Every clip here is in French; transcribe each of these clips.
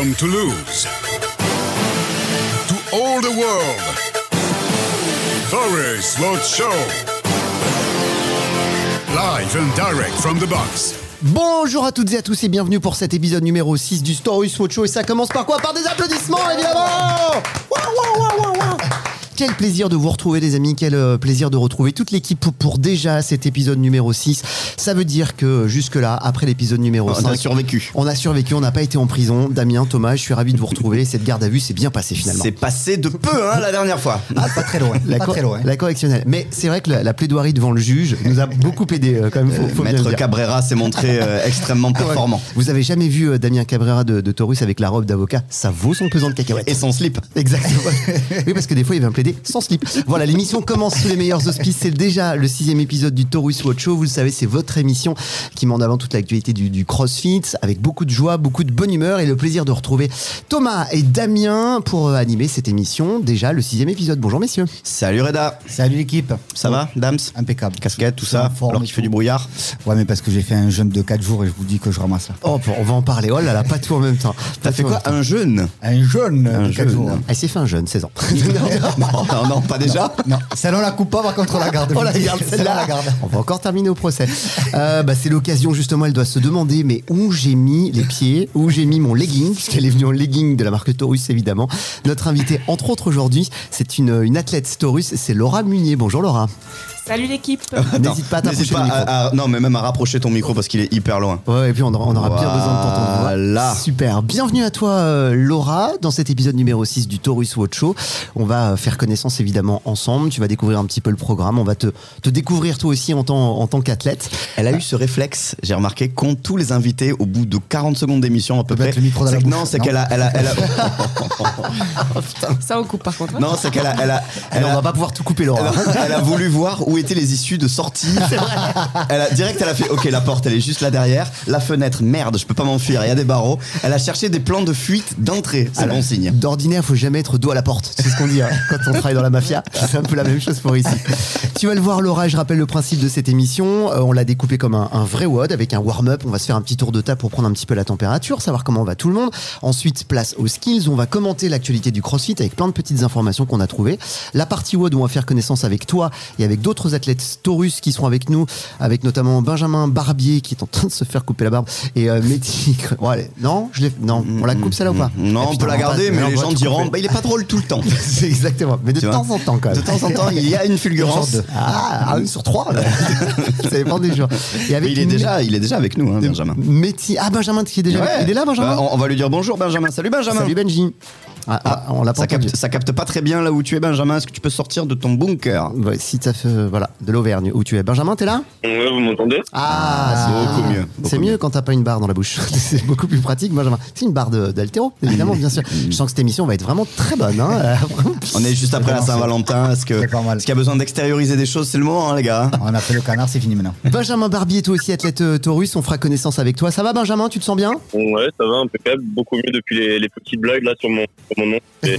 To all the world, Show. Live and direct from the box. Bonjour à toutes et à tous et bienvenue pour cet épisode numéro 6 du Story Swatch Show et ça commence par quoi? Par des applaudissements évidemment waouh, waouh, waouh. Quel plaisir de vous retrouver les amis, quel euh, plaisir de retrouver toute l'équipe pour, déjà cet épisode numéro 6. Ça veut dire que jusque là, après l'épisode numéro On 5, a survécu. on a survécu, on n'a pas été en prison. Damien, Thomas, je suis ravi de vous retrouver. Cette garde à vue s'est bien passée finalement. C'est passé de peu hein, la dernière fois. Ah, pas très loin. La, pas cor- très loin. la correctionnelle. Mais c'est vrai que la, la plaidoirie devant le juge nous a beaucoup aidé euh, quand même. Faut, Maître. Cabrera s'est montré euh, extrêmement performant. Vous avez jamais vu Damien Cabrera de, de Taurus avec la robe d'avocat? Ça vaut son pesant de cacahuètes. Et son slip. Exactement. oui, parce que des fois, il va me plaider sans slip. Voilà, l'émission commence sous les meilleurs auspices. C'est déjà le sixième épisode du Taurus Watch Show. Vous le savez, c'est votre émission qui met en avant toute l'actualité du, du CrossFit avec beaucoup de joie, beaucoup de bonne humeur et le plaisir de retrouver Thomas et Damien pour euh, animer cette émission. Déjà le sixième épisode. Bonjour, messieurs. Salut Reda. Salut l'équipe. Ça va, Dams? Impeccable. Casquette, tout ça, alors qu'il fait du brouillard. Ouais, mais parce que j'ai fait un jeûne de 4 jours et je vous dis que je ramasse là. Oh, on va en parler. Oh là là, pas tout en même temps. T'as fait quoi? Un jeûne? Un jeûne Un de 4 jeûne. jours. Elle s'est fait un jeune, 16 ans. non, non, non, pas déjà. Non, celle-là on la coupe pas, par contre on la garde. On la garde celle-là. on la garde. On va encore terminer au procès. Euh, bah, c'est l'occasion justement, elle doit se demander mais où j'ai mis les pieds, où j'ai mis mon legging, puisqu'elle est venue en legging de la marque Taurus évidemment. Notre invitée, entre autres aujourd'hui, c'est une, une athlète Taurus, c'est Laura Munier. Bonjour Laura. Salut l'équipe. N'hésite pas à t'approcher non, mais même à rapprocher ton micro parce qu'il est hyper loin. Ouais, et puis on aura, on aura bien besoin de t'entendre. Voilà. Super. Bienvenue à toi, euh, Laura, dans cet épisode numéro 6 du Taurus Watch Show. On va faire connaissance évidemment ensemble. Tu vas découvrir un petit peu le programme. On va te, te découvrir toi aussi en tant, en tant qu'athlète. Elle a eu ce réflexe, j'ai remarqué, qu'ont tous les invités au bout de 40 secondes d'émission à peu près. le micro dans la Non, c'est qu'elle a, elle a, elle a- Ça on coupe par contre. non, c'est qu'elle a, elle a, elle Alors, on a- va pas pouvoir tout couper, Laura. Elle a, elle a voulu voir où étaient les issues de sortie. Elle a direct, elle a fait OK, la porte, elle est juste là derrière. La fenêtre, merde, je peux pas m'enfuir, il y a des barreaux. Elle a cherché des plans de fuite d'entrée. C'est bon signe. D'ordinaire, faut jamais être dos à la porte. C'est ce qu'on dit hein, quand on travaille dans la mafia. C'est un peu la même chose pour ici. Tu vas le voir, Laura. Je rappelle le principe de cette émission. Euh, on l'a découpé comme un, un vrai WOD avec un warm-up. On va se faire un petit tour de table pour prendre un petit peu la température, savoir comment va tout le monde. Ensuite, place aux skills. On va commenter l'actualité du CrossFit avec plein de petites informations qu'on a trouvées. La partie WOD, on va faire connaissance avec toi et avec d'autres athlètes Taurus qui seront avec nous, avec notamment Benjamin Barbier qui est en train de se faire couper la barbe et euh, Métis. Bon, allez. Non, je l'ai. Non, on la coupe celle-là ou pas? Non, Ah, on peut la garder, pas- mais on les gens diront bah, il est pas drôle tout le temps. C'est exactement. Mais de temps en temps, quand même. De temps en temps, il y a une fulgurance. De- Ah, un sur trois. Ça dépend des jours. Et Mais il est déjà, il est déjà avec nous, hein, Benjamin. Métis. Ah, Benjamin, qui est déjà. Ouais. Il est là, Benjamin Bah, on va lui dire bonjour, Benjamin. Salut, Benjamin. Salut, Benji. Ah, ah, on l'a pas ça, capte, ça capte pas très bien là où tu es, Benjamin. Est-ce que tu peux sortir de ton bunker Ouais, si ça fait. euh, Voilà, de l'Auvergne où tu es. Benjamin, t'es là? Ouais, vous m'entendez? Ah, c'est beaucoup mieux, C'est beaucoup mieux mieux. quand t'as pas une barre dans la bouche. c'est beaucoup plus pratique, Benjamin. C'est une barre de- d'altéro, évidemment, bien sûr. Je sens que cette émission va être vraiment très bonne. Hein. On est juste après la Saint-Valentin. Est-ce que- C'est pas mal. est-ce qu'il y a besoin d'extérioriser des choses? C'est le moment, hein, les gars. On a fait le canard, c'est fini maintenant. Benjamin Barbier, toi aussi athlète euh, Taurus, on fera connaissance avec toi. Ça va, Benjamin? Tu te sens bien? Ouais, ça va, impeccable. Beaucoup mieux depuis les, les petites blagues là sur mon, mon nom. Et-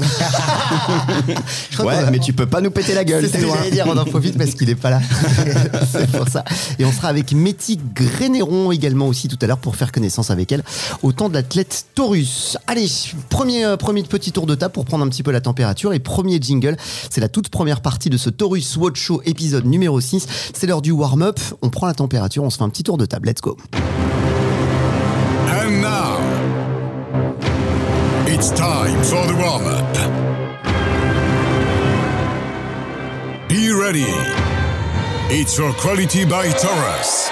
Je crois Ouais, mais tu peux pas nous péter la gueule. C'est ce que j'allais dire, on en profite parce qu'il est pas là. c'est pour ça. Et on sera avec Métis Grénéron également aussi tout à l'heure pour faire connaissance avec elle au temps de l'athlète Taurus. Allez, premier, euh, premier petit tour de table pour prendre un petit peu la température et premier jingle. C'est la toute première partie de ce Taurus Watch Show épisode numéro 6. C'est l'heure du warm-up. On prend la température, on se fait un petit tour de table. Let's go. It's time for the warm up. Be ready. It's for quality by Taurus.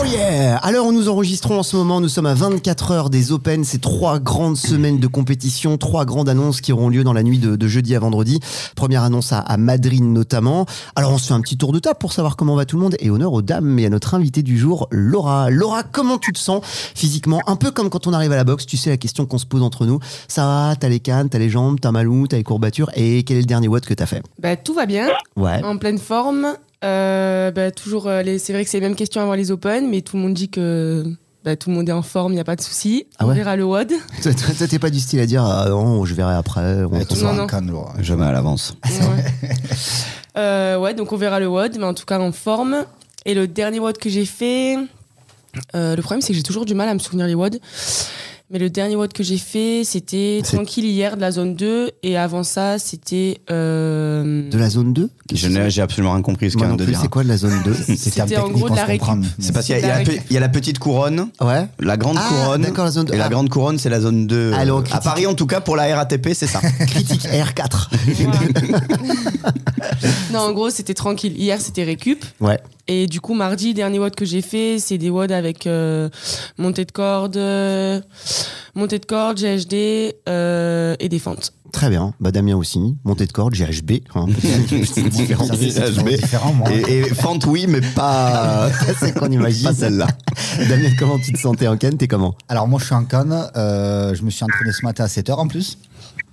Oh yeah Alors nous enregistrons en ce moment, nous sommes à 24 heures des Open, c'est trois grandes semaines de compétition, trois grandes annonces qui auront lieu dans la nuit de, de jeudi à vendredi. Première annonce à, à Madrid notamment. Alors on se fait un petit tour de table pour savoir comment va tout le monde et honneur aux dames et à notre invitée du jour, Laura. Laura, comment tu te sens physiquement? Un peu comme quand on arrive à la boxe, tu sais la question qu'on se pose entre nous. Ça va, t'as les cannes, t'as les jambes, t'as mal où, t'as les courbatures? Et quel est le dernier watt que t'as fait? Bah, tout va bien, Ouais. en pleine forme. Euh, bah, toujours, euh, les- c'est vrai que c'est les mêmes questions avant les Open, mais tout le monde dit que bah, tout le monde est en forme, il n'y a pas de souci. Ah On verra le WOD. Toi, t'es pas du style à dire ah non, je verrai après. on-. Jamais à l'avance. Ouais. Euh, ouais, donc on verra le WOD, mais en tout cas en forme. Et le dernier WOD que j'ai fait, euh, le problème c'est que j'ai toujours du mal à me souvenir les WOD. Mais le dernier WOD que j'ai fait, c'était tranquille hier de la zone 2. Et avant ça, c'était. euh, De la zone 2 Je n'ai- J'ai absolument rien compris ce qu'il vient non de plus, dire. c'est quoi de la zone 2 C'est un C'était en gros de la récup. C'est parce qu'il y, a- il y a la y a petite couronne, Ouais. la grande Ah, couronne. d'accord, la zone deux. Et la Ah. grande couronne, c'est la zone 2. Alors, à critique. Paris, en tout cas, pour la RATP, c'est ça. Critique R4. non, en gros, c'était tranquille. Hier, c'était récup. Ouais. Et du coup, mardi, dernier WOD que j'ai fait, c'est des WOD avec euh, montée de corde, euh, montée de corde, GHD euh, et des fentes. Très bien. Bah, Damien aussi. Montée de corde, GHB. hein. C'est différent. Ça, c'est GHB. différent, moi. Et, et fente, oui, mais pas, C'est qu'on imagine. pas celle-là. Damien, comment tu te sentais en canne T'es comment? Alors moi je suis en Cannes, euh, je me suis entraîné ce matin à 7h en plus.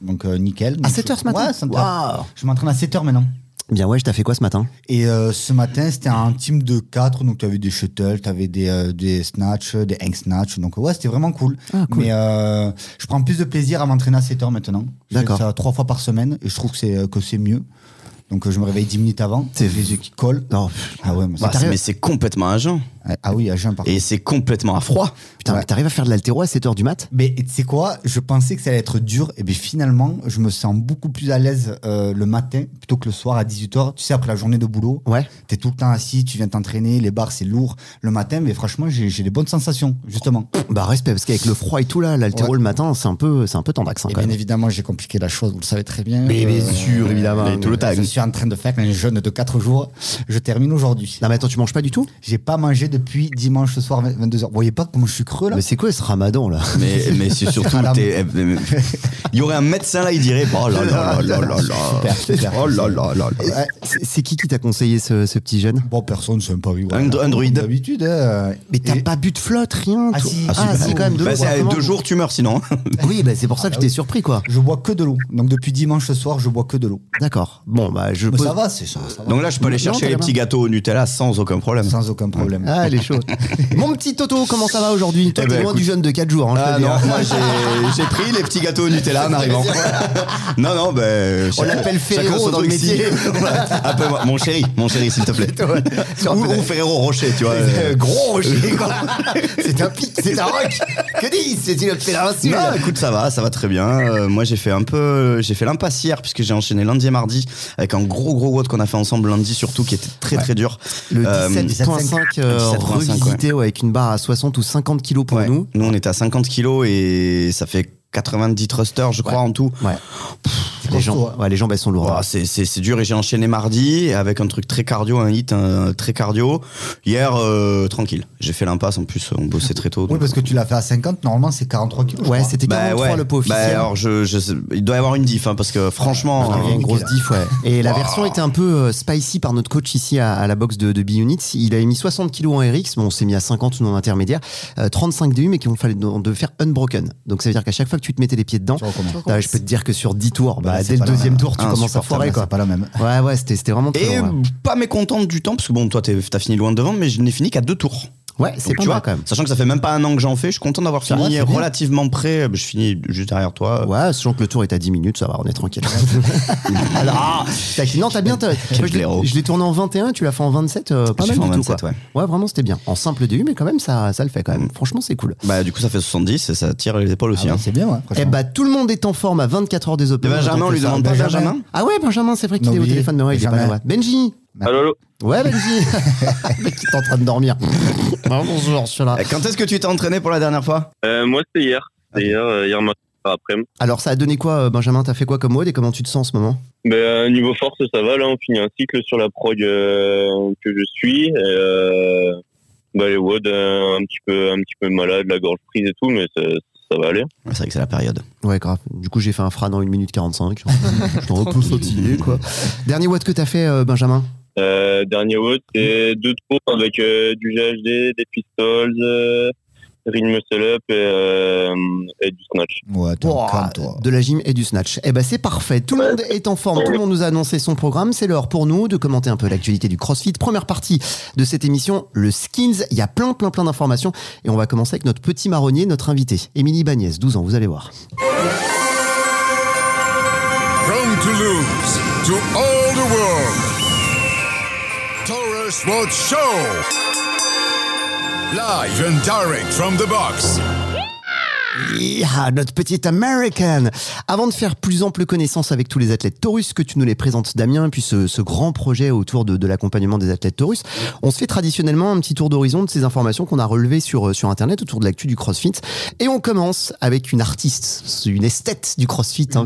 Donc euh, nickel. À Donc, 7 h ce matin? Ouais, 7 heures. Waouh. Je m'entraîne à 7h maintenant. Bien, ouais, je t'ai fait quoi ce matin? Et euh, ce matin, c'était un team de 4, donc tu avais des shuttles, tu avais des, euh, des snatch, des hang snatch, donc ouais, c'était vraiment cool. Ah, cool. Mais euh, je prends plus de plaisir à m'entraîner à 7h maintenant. Je fais D'accord. ça trois fois par semaine et je trouve que c'est euh, que c'est mieux. Donc euh, je me réveille 10 minutes avant, les yeux qui collent. Non, Ah ouais, mais Bah, mais c'est complètement à jeun. ah oui, à jeun par. Et c'est complètement à froid. putain, Ouais. mais t'arrives à faire de l'altéro à 7h du mat? Mais tu sais quoi? Je pensais que ça allait être dur, et bien finalement, je me sens beaucoup plus à l'aise euh, le matin plutôt que le soir à 18h. Tu sais, après la journée de boulot, Ouais. t'es tout le temps assis, tu viens t'entraîner, les barres c'est lourd. Le matin, mais franchement, j'ai des bonnes sensations, justement. Bah, respect, parce qu'avec le froid et tout là, l'altéro Ouais. le matin, c'est un peu, c'est un peu tendax hein, Et quand bien même. évidemment, j'ai compliqué la chose, vous le savez très bien. Mais bien Euh, sûr, évidemment. Et tout le temps. Suis en train de faire un jeûne de 4 jours. Je termine aujourd'hui. Non, mais attends, tu manges pas du tout? J'ai pas mangé depuis dimanche soir 22h. Vous voyez pas comment je suis creux là? Mais c'est quoi ce ramadan là? Mais, mais c'est surtout. Madame. t'es- Il y aurait un médecin là, il dirait Oh là là là là là là. Super, super. Oh là là là là. Ouais. C'est c'est qui qui t'a conseillé ce, ce petit jeune Bon, personne, c'est un pari. Un dro- un druide. D'habitude. hein. Mais t'as Et- pas bu de flotte, rien Ah si, ah, ah, si, quand même deux Bah, jours. c'est Comment deux jours, tu meurs sinon. Oui, bah, c'est pour ça que Ah, j'étais oui. surpris quoi. Je bois que de l'eau. Donc depuis dimanche soir, je bois que de l'eau. D'accord. Bon, bah, je pose. ça va, c'est ça. ça va. Donc là, je peux aller chercher les petits gâteaux au Nutella sans aucun problème. Sans aucun problème. Ah, elle est chaude. Mon petit Toto, comment ça va aujourd'hui Toi, Eh t'es ben, loin écoute. du jeûne de 4 jours. Hein, Ah non, hein. moi j'ai pris les petits gâteaux au Nutella en arrivant. non, non, ben. On l'appelle Ferrero dans le métier. Appelle-moi- mon chéri, mon chéri, s'il te plaît. Ou, ou Ferrero Rocher, tu vois. Euh, Gros rocher, quoi. C'est un pic, c'est un roc. Que dis C'est une insulte. Non, écoute, ça va, ça va très bien. Euh, moi, j'ai fait un peu, j'ai fait l'impasse hier puisque j'ai enchaîné lundi et mardi avec un gros gros WOD qu'on a fait ensemble lundi surtout qui était très très dur. Le Euh, 17.5 euh, 17.5, revisité ouais, avec une barre à 60 ou 50 kilos pour Ouais. nous. Nous, on était à 50 kilos et ça fait 90 thrusters, je crois, en tout. Ouais. Les jambes, ouais, les jambes elles sont lourdes. C'est, c'est, c'est dur et j'ai enchaîné mardi avec un truc très cardio, un hit un, très cardio. Hier, euh, tranquille. J'ai fait l'impasse en plus, on bossait très tôt. Oui, parce que tu l'as fait à 50, normalement c'est 43 kilos. Ouais, c'était Bah 43 ouais. le pot Bah officiel. alors, je, je sais- il doit y avoir une diff, hein, parce que franchement. Il y a une grosse diff, ouais. Et la version était un peu euh, spicy par notre coach ici à, à la boxe de, de B-Units. Il avait mis 60 kilos en RX, bon, on s'est mis à 50 non intermédiaire, euh, 35 DU, mais qu'il fallait de, de faire unbroken. Donc ça veut dire qu'à chaque fois que tu te mettais les pieds dedans, euh, je peux te dire que sur 10 tours, bah, Bah, dès le deuxième tour, tu commences à foirer, quoi. C'est pas la même. Ouais, ouais, c'était c'était vraiment très Et pas mécontente du temps, parce que bon, toi, t'as fini loin devant, mais je n'ai fini qu'à deux tours. Ouais, c'est pas tu mal vois, quand même. Sachant que ça fait même pas un an que j'en fais, je suis content d'avoir fini relativement près. Je finis juste derrière toi. Ouais, sachant que le tour est à 10 minutes, ça va, on est tranquille. Alors, ah, t'as- non, t'as bien. moi, je l'ai- tourné en 21, tu l'as fait en 27, euh, pas mal fait du en tout. 27, quoi. ouais. ouais, vraiment, c'était bien. En simple DU, mais quand même, ça, ça le fait quand Mm. même. Franchement, c'est cool. Bah, du coup, ça fait 70 et ça tire les épaules Ah aussi. ouais, hein. c'est bien, ouais. Eh bah, tout le monde est en forme à 24 heures des Open. Benjamin, on lui demande pas Benjamin. Ah ouais, Benjamin, c'est vrai qu'il est au téléphone, mais ouais, il est pas Benjamin. là. ouais. Benji Allô, allô Ouais, Benji Le mec qui est en train de dormir. Ah, bonjour, je suis là. Quand est-ce que tu t'es entraîné pour la dernière fois? Euh, Moi, c'était hier. C'était hier, euh, hier matin, après. Alors, ça a donné quoi, euh, Benjamin? T'as fait quoi comme mode et comment tu te sens en ce moment? Ben, euh, niveau force, ça va. Là, on finit un cycle sur la prog euh, que je suis. Et, euh, bah, les WOD, euh, un petit peu, un petit peu malade, la gorge prise et tout, mais ça, ça va aller. Ouais, C'est vrai que c'est la période. Ouais, grave. Du coup, j'ai fait un fran en 1 minute 45. J'étais un peu fatigué, quoi. Dernier watt que t'as fait, euh, Benjamin? Euh, dernier WOD, c'est deux tours avec euh, du GHD, des pistols, euh, ring muscle up et, euh, et du snatch. Ouais, crâne, toi. de la gym et du snatch. Eh ben c'est parfait. Tout le monde est en forme. Tout le monde nous a annoncé son programme. C'est l'heure pour nous de commenter un peu l'actualité du CrossFit. Première partie de cette émission, le skins. Il y a plein, plein, plein d'informations. Et on va commencer avec notre petit marronnier, notre invité, Émilie Bagnès, 12 ans. Vous allez voir. From Toulouse to all Road Show. Live and direct from the box. Yeah, notre petite American. Avant de faire plus ample connaissance avec tous les athlètes Taurus, que tu nous les présentes, Damien, et puis ce, ce grand projet autour de, de l'accompagnement des athlètes Taurus, on se fait traditionnellement un petit tour d'horizon de ces informations qu'on a relevées sur, euh, sur Internet autour de l'actu du CrossFit. Et on commence avec une artiste, une esthète du CrossFit. hein.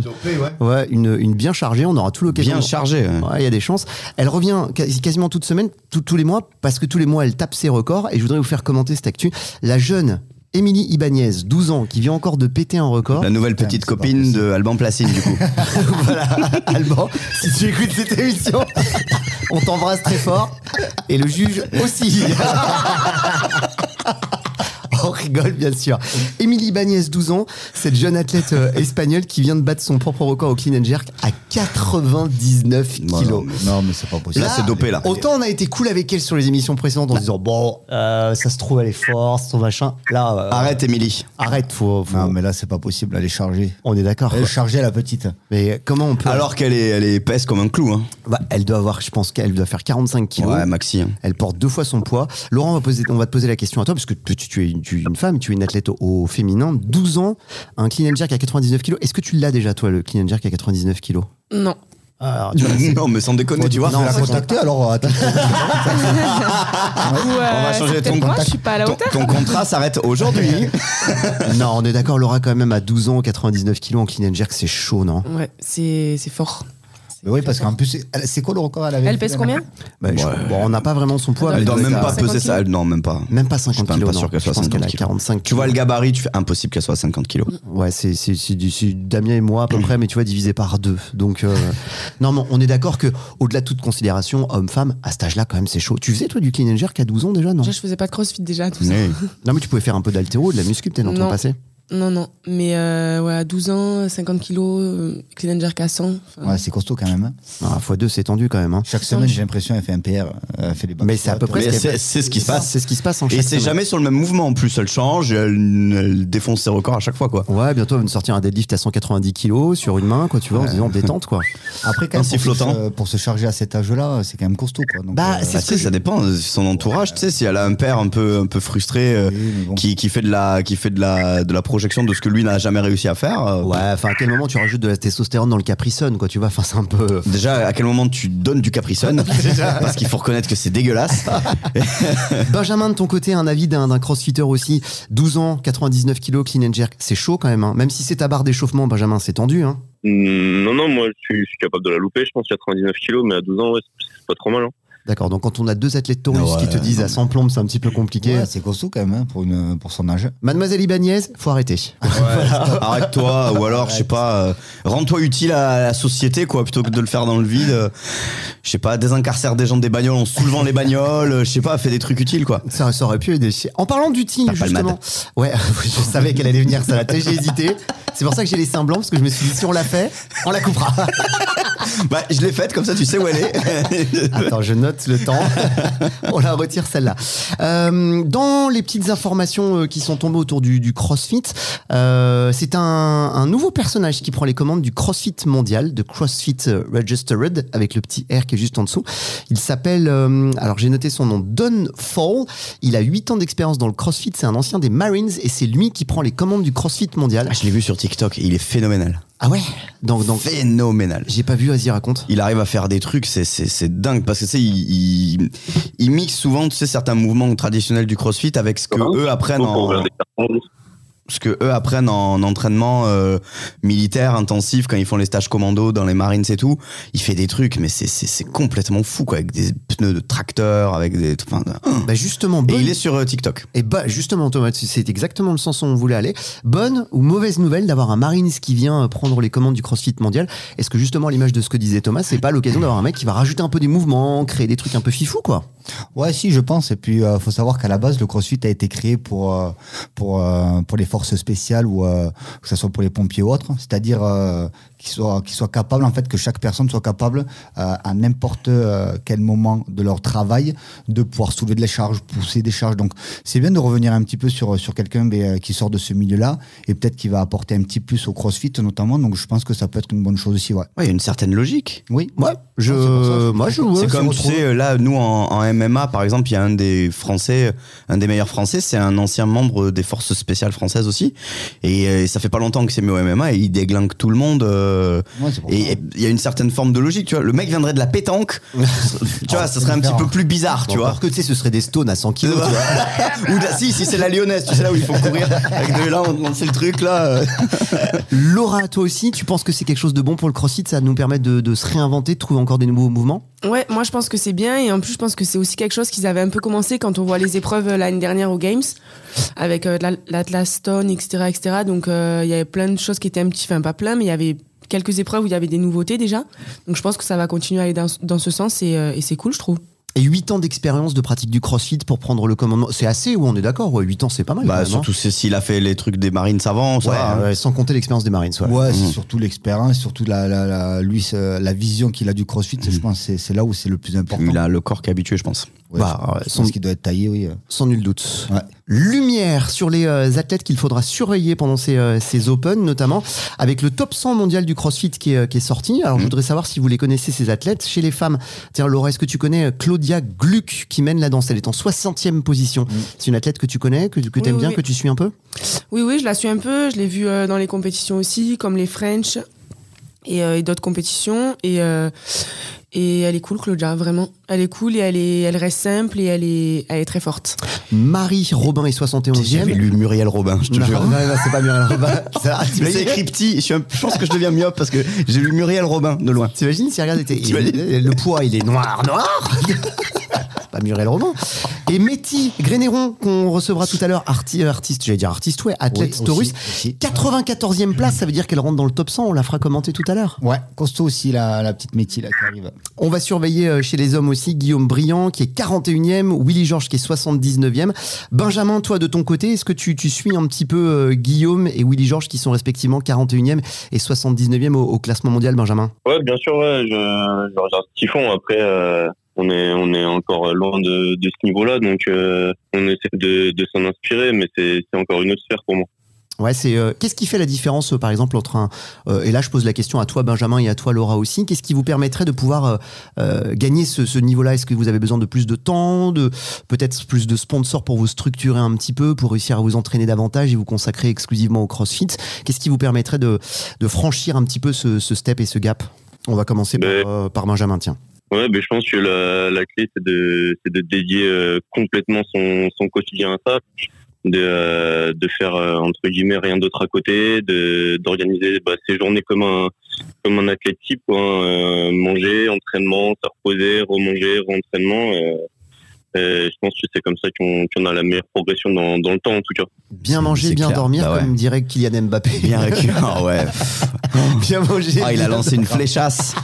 Ouais, une, une bien chargée, on aura tout l'occasion. Bien chargé. ouais. Ouais, il y a des chances. Elle revient quasi- quasiment toute semaine, tout- tous les mois, parce que tous les mois, elle tape ses records. Et je voudrais vous faire commenter cette actu. La jeune Émilie Ibanez, 12 ans, qui vient encore de péter un record. La nouvelle petite pas copine de Alban Placine, du coup. voilà, Alban, si tu écoutes cette émission, on t'embrasse très fort. Et le juge aussi. On rigole bien sûr. Émilie Bagnès, 12 ans, cette jeune athlète euh, espagnole qui vient de battre son propre record au clean and jerk à 99 Bon, kilos. non, mais- c'est pas possible. Là, c'est dopé, là. Autant on a été cool avec elle sur les émissions précédentes en disant bon, euh, ça se trouve elle est forte, son machin. Là, euh, Arrête, Émilie. arrête, faut, faut- Non, mais là, c'est pas possible. Elle est chargée. on est d'accord. Elle est chargée, la petite. Mais comment on peut Alors qu'elle est, elle est épaisse comme un clou. Hein. Bah, elle doit avoir, je pense qu'elle doit faire 45 kilos. Ouais, Maxi. hein. Elle porte deux fois son poids. Laurent, on va, poser, on va te poser la question à toi, parce que tu, tu es, une, tu es une femme, tu es une athlète au, au féminin, 12 ans, un clean and jerk à 99 kilos. Est-ce que tu l'as déjà, toi, le clean and jerk à 99 kilos? Non. Alors, tu vois, non, mais sans déconner, tu vois. Tu vas la contacter alors attends. Ou, On va euh, changer ton peut-être moi, contact. je suis pas à la Ton, hauteur. ton contrat s'arrête aujourd'hui. non, on est d'accord, Laura, quand même, à 12 ans, 99 kilos en clean and jerk, c'est chaud, non? Ouais, c'est c'est fort. Mais oui, parce qu'en plus, elle- c'est quoi le record elle avait Elle pèse la combien Bah, je- Bon, on n'a pas vraiment son poids. Elle mais doit doit même être pas à- 50 peser ça. Elle- Non, même pas. Même pas Je suis 50 même kilos. pas sûr non. qu'elle Je soit pense 50 qu'elle a kilos. 45 Tu vois le gabarit, tu fais impossible qu'elle soit à 50 kilos. Ouais, c'est c'est- c'est du- c'est Damien et moi à peu près, mais tu vois, divisé par deux. Donc, euh, non, mais on est d'accord que au-delà de toute considération, homme-femme, à cet âge-là, quand même, c'est chaud. Tu faisais, toi, du clean and jerk à 12 ans déjà, non? Déjà, je faisais pas de crossfit déjà, tout ça. Oui. Non, mais tu pouvais faire un peu d'altéro, de la muscu, peut-être dans ton Non. passé. Non, non. Mais euh, ouais, à 12 ans, 50 kilos, euh, clean and jerk à 100. enfin, Ouais, c'est costaud quand même. hein. Ah, fois deux, c'est tendu quand même. hein. Chaque semaine, j'ai l'impression qu'elle fait un PR. Elle fait des Mais c'est à peu près ce c'est ce qui se passe. C'est ce qui se passe en Et c'est semaine. jamais sur le même mouvement en plus. Elle change, et elle, elle défonce ses records à chaque fois, quoi. Ouais, bientôt, elle va nous sortir un deadlift à 190 kilos sur une main, quoi, tu vois, en se disant détente, quoi. Après, quand même, pour, se, pour se charger à cet âge-là, c'est quand même costaud. Quoi. Donc, Bah, euh, c'est Ah, ce sais, ça dépend de son entourage. Tu sais, si elle a un père un peu, un peu frustré, euh, qui, qui fait de la, qui fait de la, de la projection de ce que lui n'a jamais réussi à faire. euh, Ouais, enfin, à quel moment tu rajoutes de la testostérone dans le Capri-Sun, quoi, tu vois, enfin, c'est un peu. Déjà, à quel moment tu donnes du Capri-Sun? Parce qu'il faut reconnaître que c'est dégueulasse. Benjamin, de ton côté, un avis d'un d'un crossfitter aussi. 12 ans, 99 kilos, clean and jerk. C'est chaud quand même, hein. Même si c'est ta barre d'échauffement, Benjamin, c'est tendu, hein. Mm, Non, non, moi, je suis, je suis capable de la louper, je pense, 99 kilos, mais à 12 ans, ouais, c'est c'est pas trop mal. Hein. D'accord, donc quand on a deux athlètes taurus Ouais, qui te disent à 100 plombes, c'est un petit peu compliqué. Ouais, c'est costaud quand même hein, pour, une, pour son âge. Mademoiselle Ibanez, faut arrêter. Arrête-toi, ou alors, je sais pas, euh, rends-toi utile à la société, quoi, plutôt que de le faire dans le vide. euh, je sais pas, désincarcère des gens des bagnoles en soulevant les bagnoles, je sais pas, fais des trucs utiles, quoi. Ça, ça aurait pu aider. En parlant palmade. justement. Ouais, je savais qu'elle allait venir, ça. J'ai hésité. C'est pour ça que j'ai laissé un blanc, parce que je me suis dit, si on l'a fait, on la coupera. Bah, je l'ai faite, comme ça, tu sais où elle est. Attends, je note le temps. On la retire celle-là. Euh, dans les petites informations euh, qui sont tombées autour du, du CrossFit, euh, c'est un, un nouveau personnage qui prend les commandes du CrossFit mondial, de CrossFit Registered, avec le petit R qui est juste en dessous. Il s'appelle, euh, alors j'ai noté son nom, Don Fall. Il a 8 ans d'expérience dans le CrossFit. C'est un ancien des Marines et c'est lui qui prend les commandes du CrossFit mondial. Ah, je l'ai vu sur TikTok, il est phénoménal. Ah ouais Donc, donc Phénoménal. j'ai pas vu, vas-y, raconte. il arrive à faire des trucs, c'est, c'est, c'est dingue parce que tu sais, il, il, il mixe souvent tu sais, certains mouvements traditionnels du CrossFit avec ce que Comment eux apprennent en. Ce que eux apprennent en entraînement euh, militaire intensif quand ils font les stages commando dans les Marines et tout. Il fait des trucs, mais c'est, c'est, c'est complètement fou quoi, avec des pneus de tracteur, avec des. Enfin, Bah justement, et il est sur euh, TikTok. Et bah justement Thomas, c'est exactement le sens où on voulait aller. Bonne ou mauvaise nouvelle d'avoir un Marines qui vient prendre les commandes du CrossFit mondial? Est-ce que justement à l'image de ce que disait Thomas, c'est pas l'occasion d'avoir un mec qui va rajouter un peu des mouvements, créer des trucs un peu fifou quoi? Ouais, si, je pense. Et puis, euh, faut savoir qu'à la base, le CrossFit a été créé pour euh, pour euh, pour les forces spéciales ou euh, que ce soit pour les pompiers ou autres. C'est-à-dire qu'ils soient qu'ils soient capables, en fait, que chaque personne soit capable euh, à n'importe euh, quel moment de leur travail de pouvoir soulever de la charge, pousser des charges. Donc, c'est bien de revenir un petit peu sur sur quelqu'un mais, euh, qui sort de ce milieu-là et peut-être qui va apporter un petit plus au CrossFit notamment. Donc, je pense que ça peut être une bonne chose aussi. Ouais. Ouais, il y a une certaine logique. Oui. Ouais, je, moi je c'est comme, tu sais, là, nous en, en MMA, par exemple, il y a un des Français, un des meilleurs Français, c'est un ancien membre des forces spéciales françaises aussi. Et, euh, ça fait pas longtemps qu'il s'est mis au MMA et il déglingue tout le monde. euh, Ouais, pour et il y a une certaine forme de logique, tu vois. Le mec viendrait de la pétanque, tu vois, ça serait un petit peu plus bizarre, tu Bon, vois. Alors que tu sais, ce serait des stones à 100 kilos. tu vois. Ou de- si, si c'est la lyonnaise, tu sais là où il faut courir. Avec de là, on on sait le truc là. euh. Laura, toi aussi, tu penses que c'est quelque chose de bon pour le crossfit? Ça nous permet de, de se réinventer, de trouver encore des nouveaux mouvements? Ouais, moi je pense que c'est bien et en plus je pense que c'est aussi quelque chose qu'ils avaient un peu commencé quand on voit les épreuves euh, l'année dernière aux Games avec euh, l'Atlas Stone, etc., etc. Donc euh, il y avait plein de choses qui étaient un petit, enfin pas plein, mais il y avait quelques épreuves où il y avait des nouveautés déjà. Donc je pense que ça va continuer à aller dans, dans ce sens et, euh, et c'est cool, je trouve. Et 8 ans d'expérience de pratique du crossfit pour prendre le commandement, c'est assez ou on est d'accord? Ouais, 8 ans c'est pas mal. quand Bah, même, hein. surtout si- s'il a fait les trucs des marines savants, ça Ouais, va, hein. ouais, sans compter l'expérience des Marines. ouais. Ouais, c'est surtout l'expérience, surtout la, la, la, lui, la vision qu'il a du crossfit. Je pense que c'est- là où c'est le plus important. Il a le corps qui est habitué, je pense. Ouais, Bah, je- son- qu'il doit être taillé, oui. Sans nul doute. Lumière sur les euh, athlètes qu'il faudra surveiller pendant ces, euh, ces Open, notamment avec le top 100 mondial du CrossFit qui est, euh, qui est sorti. Alors, je voudrais savoir si vous les connaissez, ces athlètes. Chez les femmes, tiens, Laura, est-ce que tu connais Claudia Gluck qui mène la danse? Elle est en 60e position. C'est une athlète que tu connais, que, que tu aimes oui, bien, oui. que tu suis un peu? Oui, oui, je la suis un peu. Je l'ai vue euh, dans les compétitions aussi, comme les French et, euh, et d'autres compétitions. Et, euh, et elle est cool, Claudia, vraiment. Elle est cool et elle, est, elle reste simple et elle est, elle est très forte. Marie Robin est 71e. J'avais lu Muriel Robin, je te Non, jure. non, non, c'est pas Muriel Robin. C'est écrit petit, je, suis un- je pense que je deviens myope parce que j'ai lu Muriel Robin de loin. T'imagines si regarde, t'es- T'imagines le poids il est noir, noir Pas Muriel Robin. Et Métis Grénéron, qu'on recevra tout à l'heure, arti- artiste, j'allais dire artiste, ouais, athlète Oui, Taurus. aussi, aussi. 94e place, ça veut dire qu'elle rentre dans le top 100, on la fera commenter tout à l'heure. Ouais, costaud aussi, la, la petite métier là qui arrive. On va surveiller euh, chez les hommes aussi Guillaume Briand qui est 41e, Willy Georges qui est 79e. Benjamin, toi de ton côté, est-ce que tu, tu suis un petit peu euh, Guillaume et Willy Georges qui sont respectivement 41e et 79e au, au classement mondial, Benjamin? Ouais, bien sûr, ouais, je, je regarde ce qu'ils font. Après, euh, on est on est encore loin de, de ce niveau-là, donc euh, on essaie de, de s'en inspirer, mais c'est encore une autre sphère pour moi. Ouais, c'est euh, qu'est-ce qui fait la différence, euh, par exemple, entre un euh, et là je pose la question à toi Benjamin et à toi Laura aussi. Qu'est-ce qui vous permettrait de pouvoir gagner ce, ce niveau-là? Est-ce que vous avez besoin de plus de temps, de peut-être plus de sponsors pour vous structurer un petit peu, pour réussir à vous entraîner davantage et vous consacrer exclusivement au CrossFit? Qu'est-ce qui vous permettrait de, de franchir un petit peu ce, ce step et ce gap? On va commencer par, Ben- par Benjamin, tiens. Ouais, mais je pense que la, clé c'est de c'est de dédier euh, complètement son son quotidien à ça, de euh, de faire euh, entre guillemets rien d'autre à côté, de d'organiser bah, ses journées comme un comme un athlète type, hein, manger, entraînement, se reposer, remanger, rentraînement. Euh, euh, je pense que c'est comme ça qu'on qu'on a la meilleure progression dans dans le temps en tout cas. Bien manger, bien clair. dormir, Bah ouais. comme dirait Kylian Mbappé. Bien récupéré, ouais. bien manger. Ah, il a lancé une fléchasse.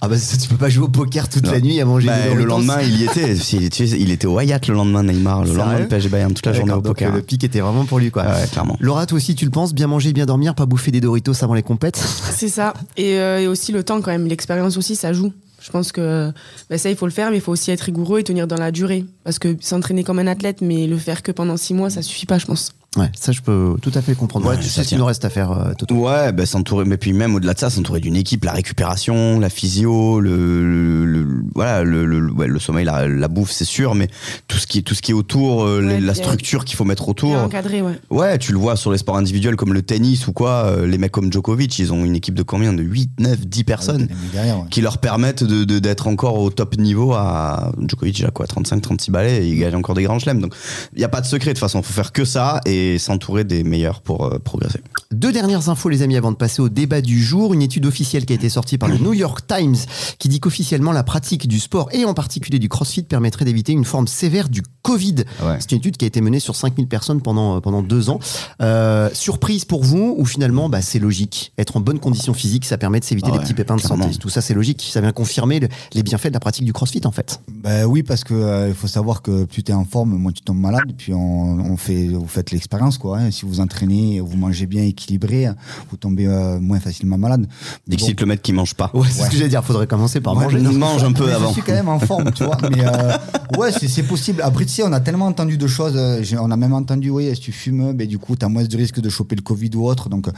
Ah bah ça, tu peux pas jouer au poker toute Non. la nuit à manger. Bah, le lendemain, il y était. Il était, il était au Wyatt le lendemain, Neymar. Le lendemain, le PSG Bayern, toute la journée au donc, poker. euh, Le pic était vraiment pour lui, quoi. Ah ouais, clairement. Laura, toi aussi, tu le penses, bien manger, bien dormir, pas bouffer des Doritos avant les compètes? C'est ça. Et, euh, et aussi le temps quand même. L'expérience aussi, ça joue. Je pense que bah, ça, il faut le faire, mais il faut aussi être rigoureux et tenir dans la durée. Parce que s'entraîner comme un athlète, mais le faire que pendant six mois, ça suffit pas, je pense. Ouais, ça je peux tout à fait comprendre. Ouais, Ouais, tu sais ce qu'il nous reste à faire, euh, Toto. Ouais, bah, s'entourer, mais puis même au-delà de ça, s'entourer d'une équipe, la récupération, la physio, le, le- le- voilà, le, le- ouais, le sommeil, la, la bouffe, c'est sûr, mais tout ce qui, tout ce qui est autour, euh, Ouais, les- la structure qu'il faut mettre autour. Encadré, ouais. Ouais, tu le vois sur les sports individuels comme le tennis ou quoi, euh, les mecs comme Djokovic, ils ont une équipe de combien De 8, 9, 10 personnes Mais derrière, ouais. qui leur permettent de, de- d'être encore au top niveau à Djokovic, il a quoi 35, 36 balais et il gagne encore des grands chelems. Donc, il n'y a pas de secret de toute façon, faut faire que ça et s'entourer des meilleurs pour euh, progresser. Deux dernières infos, les amis, avant de passer au débat du jour. Une étude officielle qui a été sortie par le New York Times qui dit qu'officiellement, la pratique du sport et en particulier du crossfit permettrait d'éviter une forme sévère du Covid. Ouais. C'est une étude qui a été menée sur 5000 personnes pendant, euh, pendant deux ans. Euh, surprise pour vous ou finalement, bah, c'est logique? Être en bonne condition physique, ça permet de s'éviter Ah ouais, petits pépins de clairement. santé. Tout ça, c'est logique. Ça vient confirmer le- les bienfaits de la pratique du crossfit, en fait. Ben oui, parce que euh, il faut savoir que plus tu es en forme, moins tu tombes malade. Puis on, on fait, vous faites l'expérience, quoi. hein. Si vous entraînez, vous mangez bien équilibré, vous tombez euh, moins facilement malade. Dixit le mec qui mange pas. Ouais, c'est Ouais. ce que j'allais dire. Faudrait commencer par Ouais, manger. Mange un peu Mais avant. Je suis quand même en forme, tu vois. Mais euh, ouais, c'est possible. Après, tu sais, on a tellement entendu de choses. euh, On a même entendu, oui, si tu fumes, ben, du coup, tu as moins de risque de choper le Covid ou autre. Donc,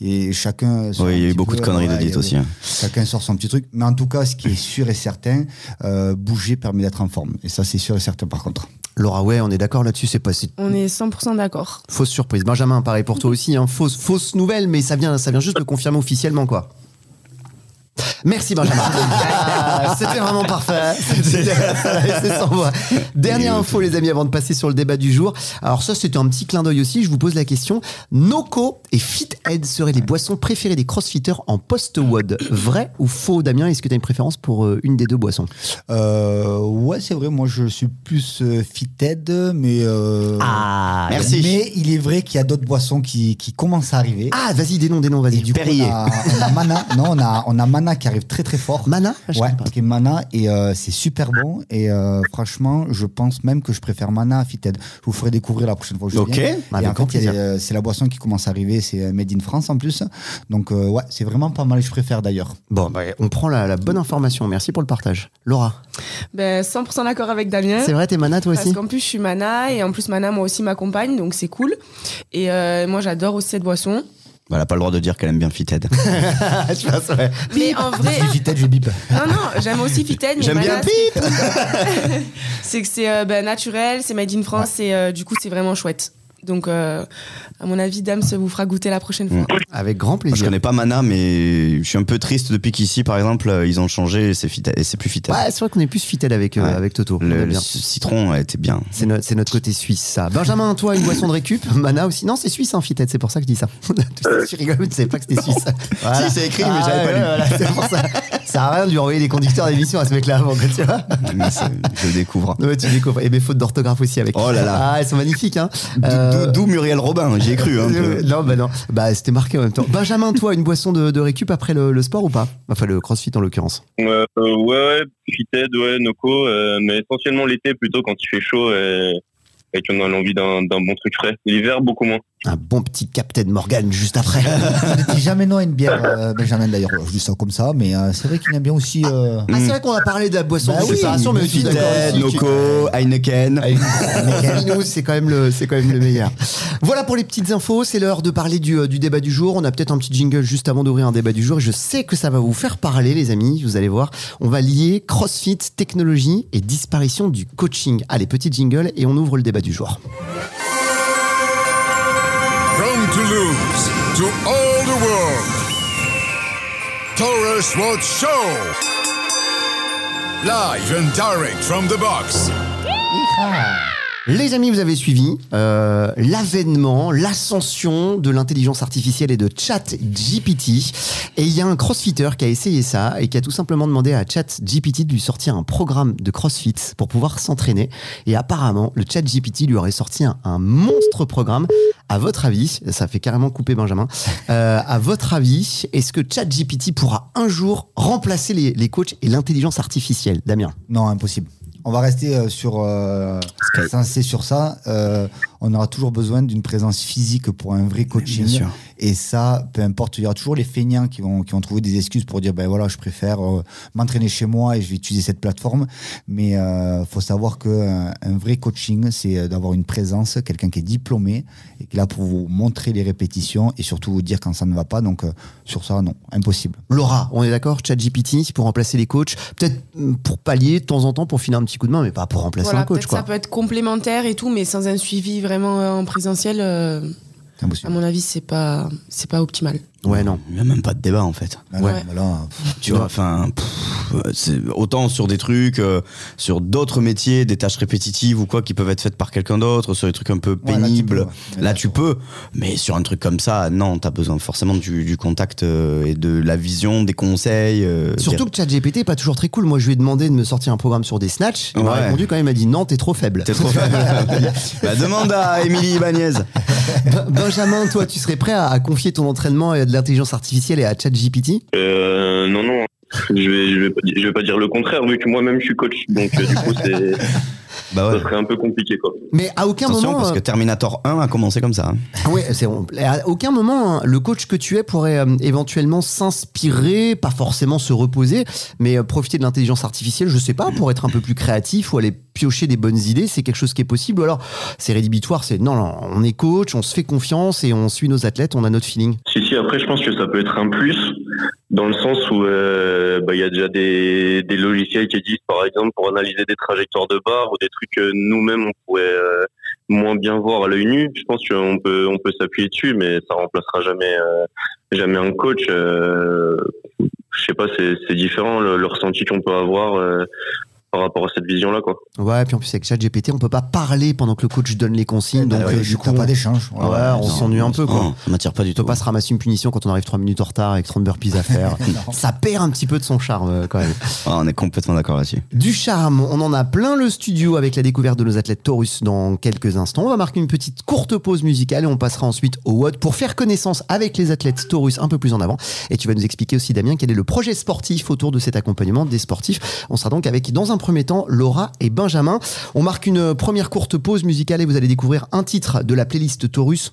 et chacun. Oui, il y a eu beaucoup de conneries de dites aussi. hein. Chacun sort son petit truc. Mais en tout cas, ce qui est sûr et certain, euh, bouger permet d'être en forme. Et ça, c'est sûr et certain par contre. Laura, ouais, on est d'accord là-dessus, c'est pas c'est On est 100% d'accord. fausse surprise. Benjamin, pareil pour toi aussi, hein, fausse, fausse nouvelle, mais ça vient, ça vient juste de confirmer officiellement quoi. Merci Benjamin. Ah, C'était vraiment parfait. Dernière info les amis avant de passer sur le débat du jour. Alors ça c'était un petit clin d'œil aussi. Je vous pose la question. Noco et Fithead seraient les boissons préférées des crossfitters en post-WOD. Vrai ou faux Damien? Est-ce que tu as une préférence pour euh, une des deux boissons? Euh, ouais, c'est vrai. Moi, je suis plus euh, Fitted, mais. euh, Ah Merci. Mais il est vrai qu'il y a d'autres boissons qui, qui commencent à arriver. Ah vas-y des noms des noms vas-y. du coup, Perrier. on a, on a Mana. Non, on a, on a Mana qui arrive très très fort. Mana Ah, je Ouais, qui est Mana et euh, c'est super bon. Et euh, franchement, je pense même que je préfère Mana à Fitted. Je vous ferai découvrir la prochaine fois que je Ok. viens. Avec Et en grand fait, il y a, plaisir. euh, c'est la boisson qui commence à arriver. C'est euh, Made in France en plus. Donc, euh, ouais, c'est vraiment pas mal. Je préfère d'ailleurs. Bon, bah, on prend la, la bonne information. Merci pour le partage. Laura, Ben, 100% d'accord avec Damien. c'est vrai, t'es mana toi Parce aussi qu'en plus, je suis Mana et en plus, Mana, moi aussi, m'accompagne, donc c'est cool. Et euh, moi, j'adore aussi cette boisson. Bah, Elle a pas le droit de dire qu'elle aime bien Fithead. Je pense, ouais. Mais en vrai, Je dis Fitted, je bip. non, non, j'aime aussi Fitted. mais J'aime bien Mana, c'est- C'est que c'est euh, ben, naturel, c'est made in France et euh, du coup, c'est vraiment chouette. Donc, euh, à mon avis, Dame se vous fera goûter la prochaine fois. Avec grand Moi, je plaisir. connais pas Mana, mais je suis un peu triste depuis qu'ici, par exemple, euh, ils ont changé et c'est Fithead- et c'est plus Fithead. Ouais, c'est vrai qu'on est plus fidèle avec, euh, Ouais. avec Toto. Le, citron était bien. C'est no- c'est notre côté suisse, ça. Benjamin, toi, une boisson de récup? Mana aussi? Non, c'est suisse, hein, Fitet, c'est pour ça que je dis ça. tu rigoles, tu savais pas que c'était suisse. Voilà. Si, c'est écrit, mais j'avais pas ouais, lu. voilà, c'est pour ça. Ça sert à rien de lui envoyer des conducteurs d'émission à ce mec-là avant, quoi, tu vois. Mais je le découvre. Ouais, tu découvres. Et mes fautes d'orthographe aussi avec. Oh là là. Ah, elles sont magnifiques, hein. Euh, D'où Muriel Robin, j'y ai cru un peu. Euh, non, bah non. Bah, c'était marqué en même temps. Benjamin, toi, une boisson de, de récup après le, le sport ou pas? Enfin, le crossfit en l'occurrence. Euh, ouais, ouais, Fitted, ouais, Noco, euh, mais essentiellement l'été plutôt quand il fait chaud et, et qu'on a l'envie d'un bon truc frais. L'hiver, beaucoup moins. Un bon petit Captain Morgan juste après. Ne dis jamais non à une bière, euh, Benjamin d'ailleurs. Je dis ça comme ça, mais euh, c'est vrai qu'il aime bien aussi. euh, Ah, c'est vrai qu'on a parlé de la boisson Bah de oui, préparation, mais aussi d'accord Noco, Heineken. Minous, c'est quand même le, c'est quand même le meilleur. Voilà pour les petites infos. C'est l'heure de parler du, euh, du débat du jour. On a peut-être un petit jingle juste avant d'ouvrir un débat du jour. Je sais que ça va vous faire parler, les amis. Vous allez voir. On va lier CrossFit, technologie et disparition du coaching. Allez, petit jingle et on ouvre le débat du jour. Toulouse to all the world. Taurus Road Show. Live and direct from the box. Les amis, vous avez suivi euh, l'avènement, l'ascension de l'intelligence artificielle et de ChatGPT. Et il y a un crossfitter qui a essayé ça et qui a tout simplement demandé à ChatGPT de lui sortir un programme de crossfit pour pouvoir s'entraîner. Et apparemment, le ChatGPT lui aurait sorti un, monstre programme. À votre avis, ça fait carrément couper Benjamin, euh, à votre avis, est-ce que ChatGPT pourra un jour remplacer les, les coachs et l'intelligence artificielle? Damien Non, impossible. On va rester euh, sur euh, sur ça. Euh, on aura toujours besoin d'une présence physique pour un vrai coaching. Bien sûr. Et ça, peu importe, il y aura toujours les feignants qui vont, qui vont trouver des excuses pour dire ben voilà, je préfère euh, m'entraîner chez moi et je vais utiliser cette plateforme. Mais euh, faut savoir que euh, un vrai coaching, c'est euh, d'avoir une présence, quelqu'un qui est diplômé et qui est là pour vous montrer les répétitions et surtout vous dire quand ça ne va pas. Donc euh, sur ça, non, impossible. Laura, on est d'accord ChatGPT pour remplacer les coachs, peut-être mm, pour pallier de temps en temps pour filer un petit coup de main, mais pas pour remplacer Voilà, un coach quoi. ça peut être complémentaire et tout, mais sans un suivi vraiment euh, en présentiel, euh, à mon avis, c'est pas, c'est pas optimal. Ouais non. Il n'y a même pas de débat en fait. Ah Ouais. bah là, Tu vois, enfin, autant sur des trucs, euh, sur d'autres métiers, des tâches répétitives ou quoi qui peuvent être faites par quelqu'un d'autre, sur des trucs un peu Ouais, là, tu pénibles. peux, ouais. Là, tu peux, mais sur un truc comme ça, non, t'as besoin forcément du, du contact euh, et de la vision, des conseils. euh, Surtout que ChatGPT est pas toujours très cool. Moi, je lui ai demandé de me sortir un programme sur des snatchs. Il m'a répondu quand même, il m'a dit non, t'es trop faible. T'es trop faible. bah, demande à Émilie Ibanez. Ben- Benjamin, toi, tu serais prêt à, à confier ton entraînement à de l'intelligence artificielle et à ChatGPT Euh, non, non. Je vais, je, vais pas, je vais pas dire le contraire, vu que moi-même je suis coach. Donc, euh, du coup, c'est. Bah ça ouais. serait un peu compliqué quoi. Mais à aucun Attention, moment, parce que euh, Terminator 1 a commencé comme ça. hein. ah ouais, c'est à aucun moment hein, le coach que tu es pourrait euh, éventuellement s'inspirer, pas forcément se reposer, mais euh, profiter de l'intelligence artificielle, je sais pas, pour être un peu plus créatif ou aller piocher des bonnes idées, c'est quelque chose qui est possible. Ou alors c'est rédhibitoire, c'est non, non, on est coach, on se fait confiance et on suit nos athlètes, on a notre feeling. Si, si, après, je pense que ça peut être un plus, dans le sens où euh, bah, il y a déjà des, des logiciels qui existent, par exemple, pour analyser des trajectoires de barre ou des trucs que nous-mêmes, on pourrait euh, moins bien voir à l'œil nu. Je pense qu'on peut, on peut s'appuyer dessus, mais ça remplacera jamais, euh, jamais un coach. Euh, je sais pas, c'est différent, le, ressenti qu'on peut avoir par rapport à cette vision-là, quoi. Ouais, puis en plus avec ChatGPT, on peut pas parler pendant que le coach donne les consignes, donc Bah euh, ouais, du coup, pas d'échange. Ouais, on s'ennuie un peu quoi. Non, ça m'attire pas du On peut tout. pas se ramasser une punition quand on arrive 3 minutes en retard avec 30 burpees à faire. ça perd un petit peu de son charme euh, quand même. Ah, on est complètement d'accord là-dessus. Du charme, on en a plein le studio avec la découverte de nos athlètes Taurus dans quelques instants. On va marquer une petite courte pause musicale et on passera ensuite au WOD pour faire connaissance avec les athlètes Taurus un peu plus en avant. Et tu vas nous expliquer aussi, Damien, quel est le projet sportif autour de cet accompagnement des sportifs. On sera donc avec, dans un premier temps, Laura et Benjamin. On marque une première courte pause musicale et vous allez découvrir un titre de la playlist Taurus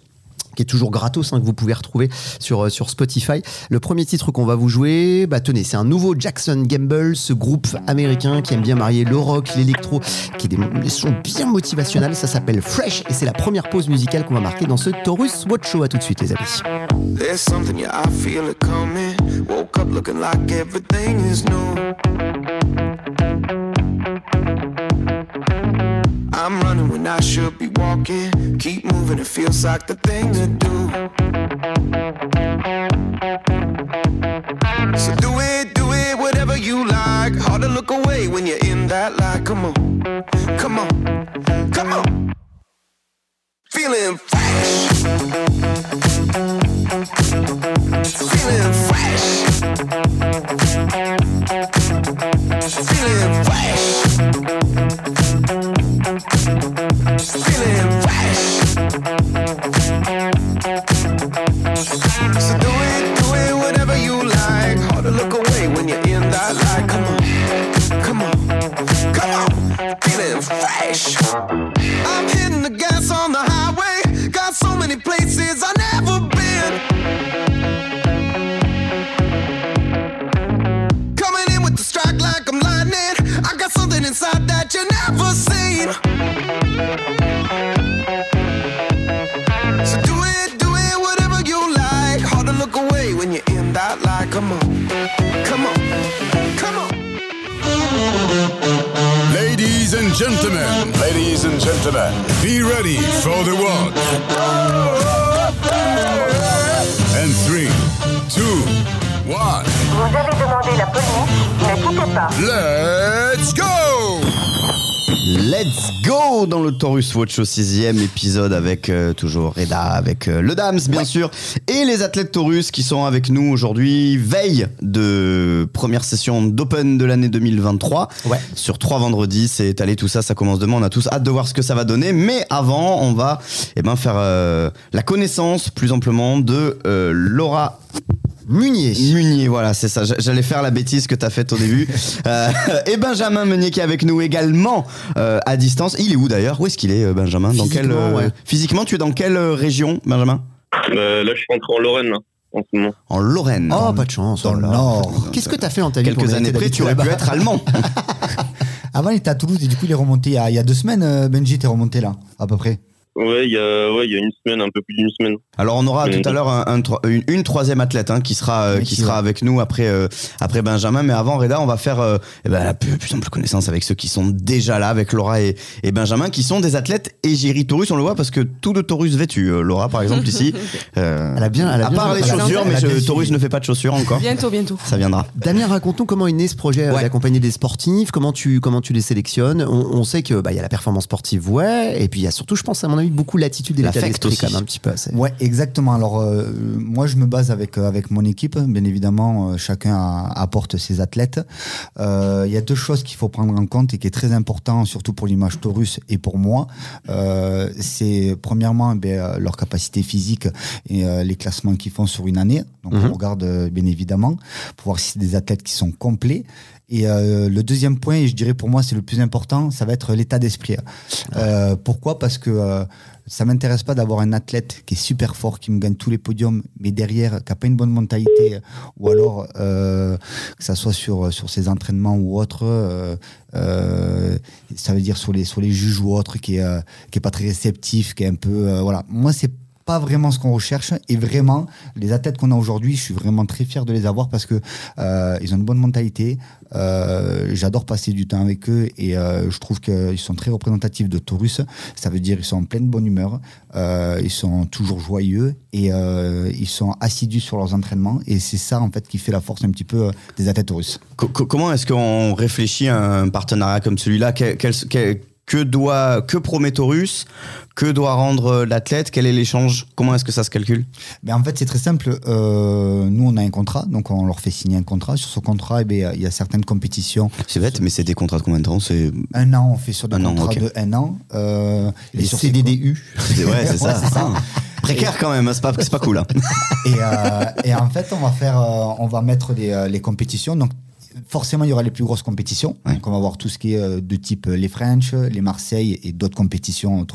qui est toujours gratos, hein, que vous pouvez retrouver sur, euh, sur Spotify. Le premier titre qu'on va vous jouer, bah tenez, c'est un nouveau Jackson Gamble, ce groupe américain qui aime bien marier le rock, l'électro, qui est des, des bien motivationnels. Ça s'appelle Fresh et c'est la première pause musicale qu'on va marquer dans ce Taurus Watch Show. Tout de suite, les amis. I'm running when I should be walking. Keep moving, it feels like the thing to do. So do it, do it, whatever you like. Hard to look away when you're in that light. Come on, come on, come on. Feeling fresh. Feeling fresh. Feeling fresh. I'm hitting the gas on the highway. Inside that you never seen. So do it, do it, whatever you like. Hard to look away when you're in that light. Come on, come on, come on. Ladies and gentlemen, ladies and gentlemen, be ready for the one. And three, two, one, Vous avez demandé la police, ne quittez pas. let's go! Let's go dans le Taurus Watch au sixième épisode avec euh, toujours Reda, avec euh, le Dams bien sûr, et les athlètes Taurus qui sont avec nous aujourd'hui, veille de première session d'Open de l'année 2023. Ouais. Sur trois vendredis, c'est étalé tout ça, ça commence demain, on a tous hâte de voir ce que ça va donner, mais avant, on va eh ben, faire euh, la connaissance plus amplement de Laura Munier. Munier, voilà, c'est ça. J'allais faire la bêtise que t'as faite au début. Euh, et Benjamin Meunier qui est avec nous également euh, à distance. Il est où d'ailleurs? Où est-ce qu'il est, euh, Benjamin? Dans quelle Physiquement, ouais. Physiquement, tu es dans quelle région, Benjamin? Euh, là, je suis rentré en Lorraine, là, en ce moment. En Lorraine. Oh, pas de chance. Dans oh le. Nord. Qu'est-ce que t'as fait dans ta vie Quelques années près, tu aurais pu être allemand. Avant, il était à Toulouse et du coup, il est remonté il y a, deux semaines. Benji, t'es remonté là, à peu près. Ouais, il y a, ouais, il y a une semaine, un peu plus d'une semaine. Alors on aura tout à l'heure un- un tro- une, une troisième athlète hein, qui sera euh, qui sera avec nous après euh, après Benjamin. Mais avant Reda, on va faire euh, eh ben, la plus, plus simple connaissance avec ceux qui sont déjà là, avec Laura et, et Benjamin, qui sont des athlètes égérie Taurus. On le voit parce que tout de Taurus vêtu. Euh, Laura par exemple ici. euh, Elle a bien, elle a à bien part les chaussures, mais je- Taurus ne fait pas de chaussures encore. Bientôt, bientôt. Ça viendra. Damien, raconte-nous comment est né ce projet Ouais. d'accompagner des sportifs, comment tu, comment tu les sélectionnes. On, on sait que bah, il y a la performance sportive, ouais, et puis il y a surtout, je pense, à mon avis, beaucoup l'attitude et l'état L'affect d'esprit aussi. quand même un petit peu. c'est- Ouais, et Exactement. Alors, euh, moi, je me base avec, euh, avec mon équipe. Bien évidemment, euh, chacun a- apporte ses athlètes. Euh, Il y a deux choses qu'il faut prendre en compte et qui est très important, surtout pour l'image Taurus et pour moi. C'est premièrement euh, leur capacité physique et les classements qu'ils font sur une année. Donc, on regarde bien évidemment pour voir si c'est des athlètes qui sont complets. Et euh, le deuxième point, et je dirais pour moi c'est le plus important, ça va être l'état d'esprit. Euh, pourquoi? Parce que euh, ça m'intéresse pas d'avoir un athlète qui est super fort, qui me gagne tous les podiums, mais derrière, qui n'a pas une bonne mentalité, ou alors euh, que ça soit sur, sur ses entraînements ou autre, euh, euh, ça veut dire sur les, sur les juges ou autre, qui est, qui pas très réceptif, qui est un peu... voilà. Moi, c'est pas vraiment ce qu'on recherche et vraiment les athlètes qu'on a aujourd'hui je suis vraiment très fier de les avoir parce que euh, ils ont une bonne mentalité euh, j'adore passer du temps avec eux et euh, je trouve qu'ils sont très représentatifs de Taurus. Ça veut dire ils sont en pleine bonne humeur ils sont toujours joyeux et ils sont assidus sur leurs entraînements et c'est ça en fait qui fait la force un petit peu des athlètes Taurus Co- co- comment est-ce qu'on réfléchit à un partenariat comme celui-là? Quel- que doit que promet Taurus Que doit rendre l'athlète Quel est l'échange Comment est-ce que ça se calcule? Ben, en fait, c'est très simple. Euh, nous, on a un contrat, donc on leur fait signer un contrat. Sur ce contrat, eh ben, il y a certaines compétitions. C'est bête, mais c'est des contrats de combien de temps? C'est Un an, on fait sur des Un an, contrats ok. de un an. Euh, Les sur CDDU. c'est- ouais, c'est ça. Ouais, c'est ça. Ah. Précaire quand même, hein, c'est pas, c'est pas cool. hein. Et, euh, et en fait, on va faire, euh, on va mettre les, les compétitions. Donc, forcément, il y aura les plus grosses compétitions. Ouais. Donc, on va voir tout ce qui est euh, de type euh, les French, les Marseille et d'autres compétitions,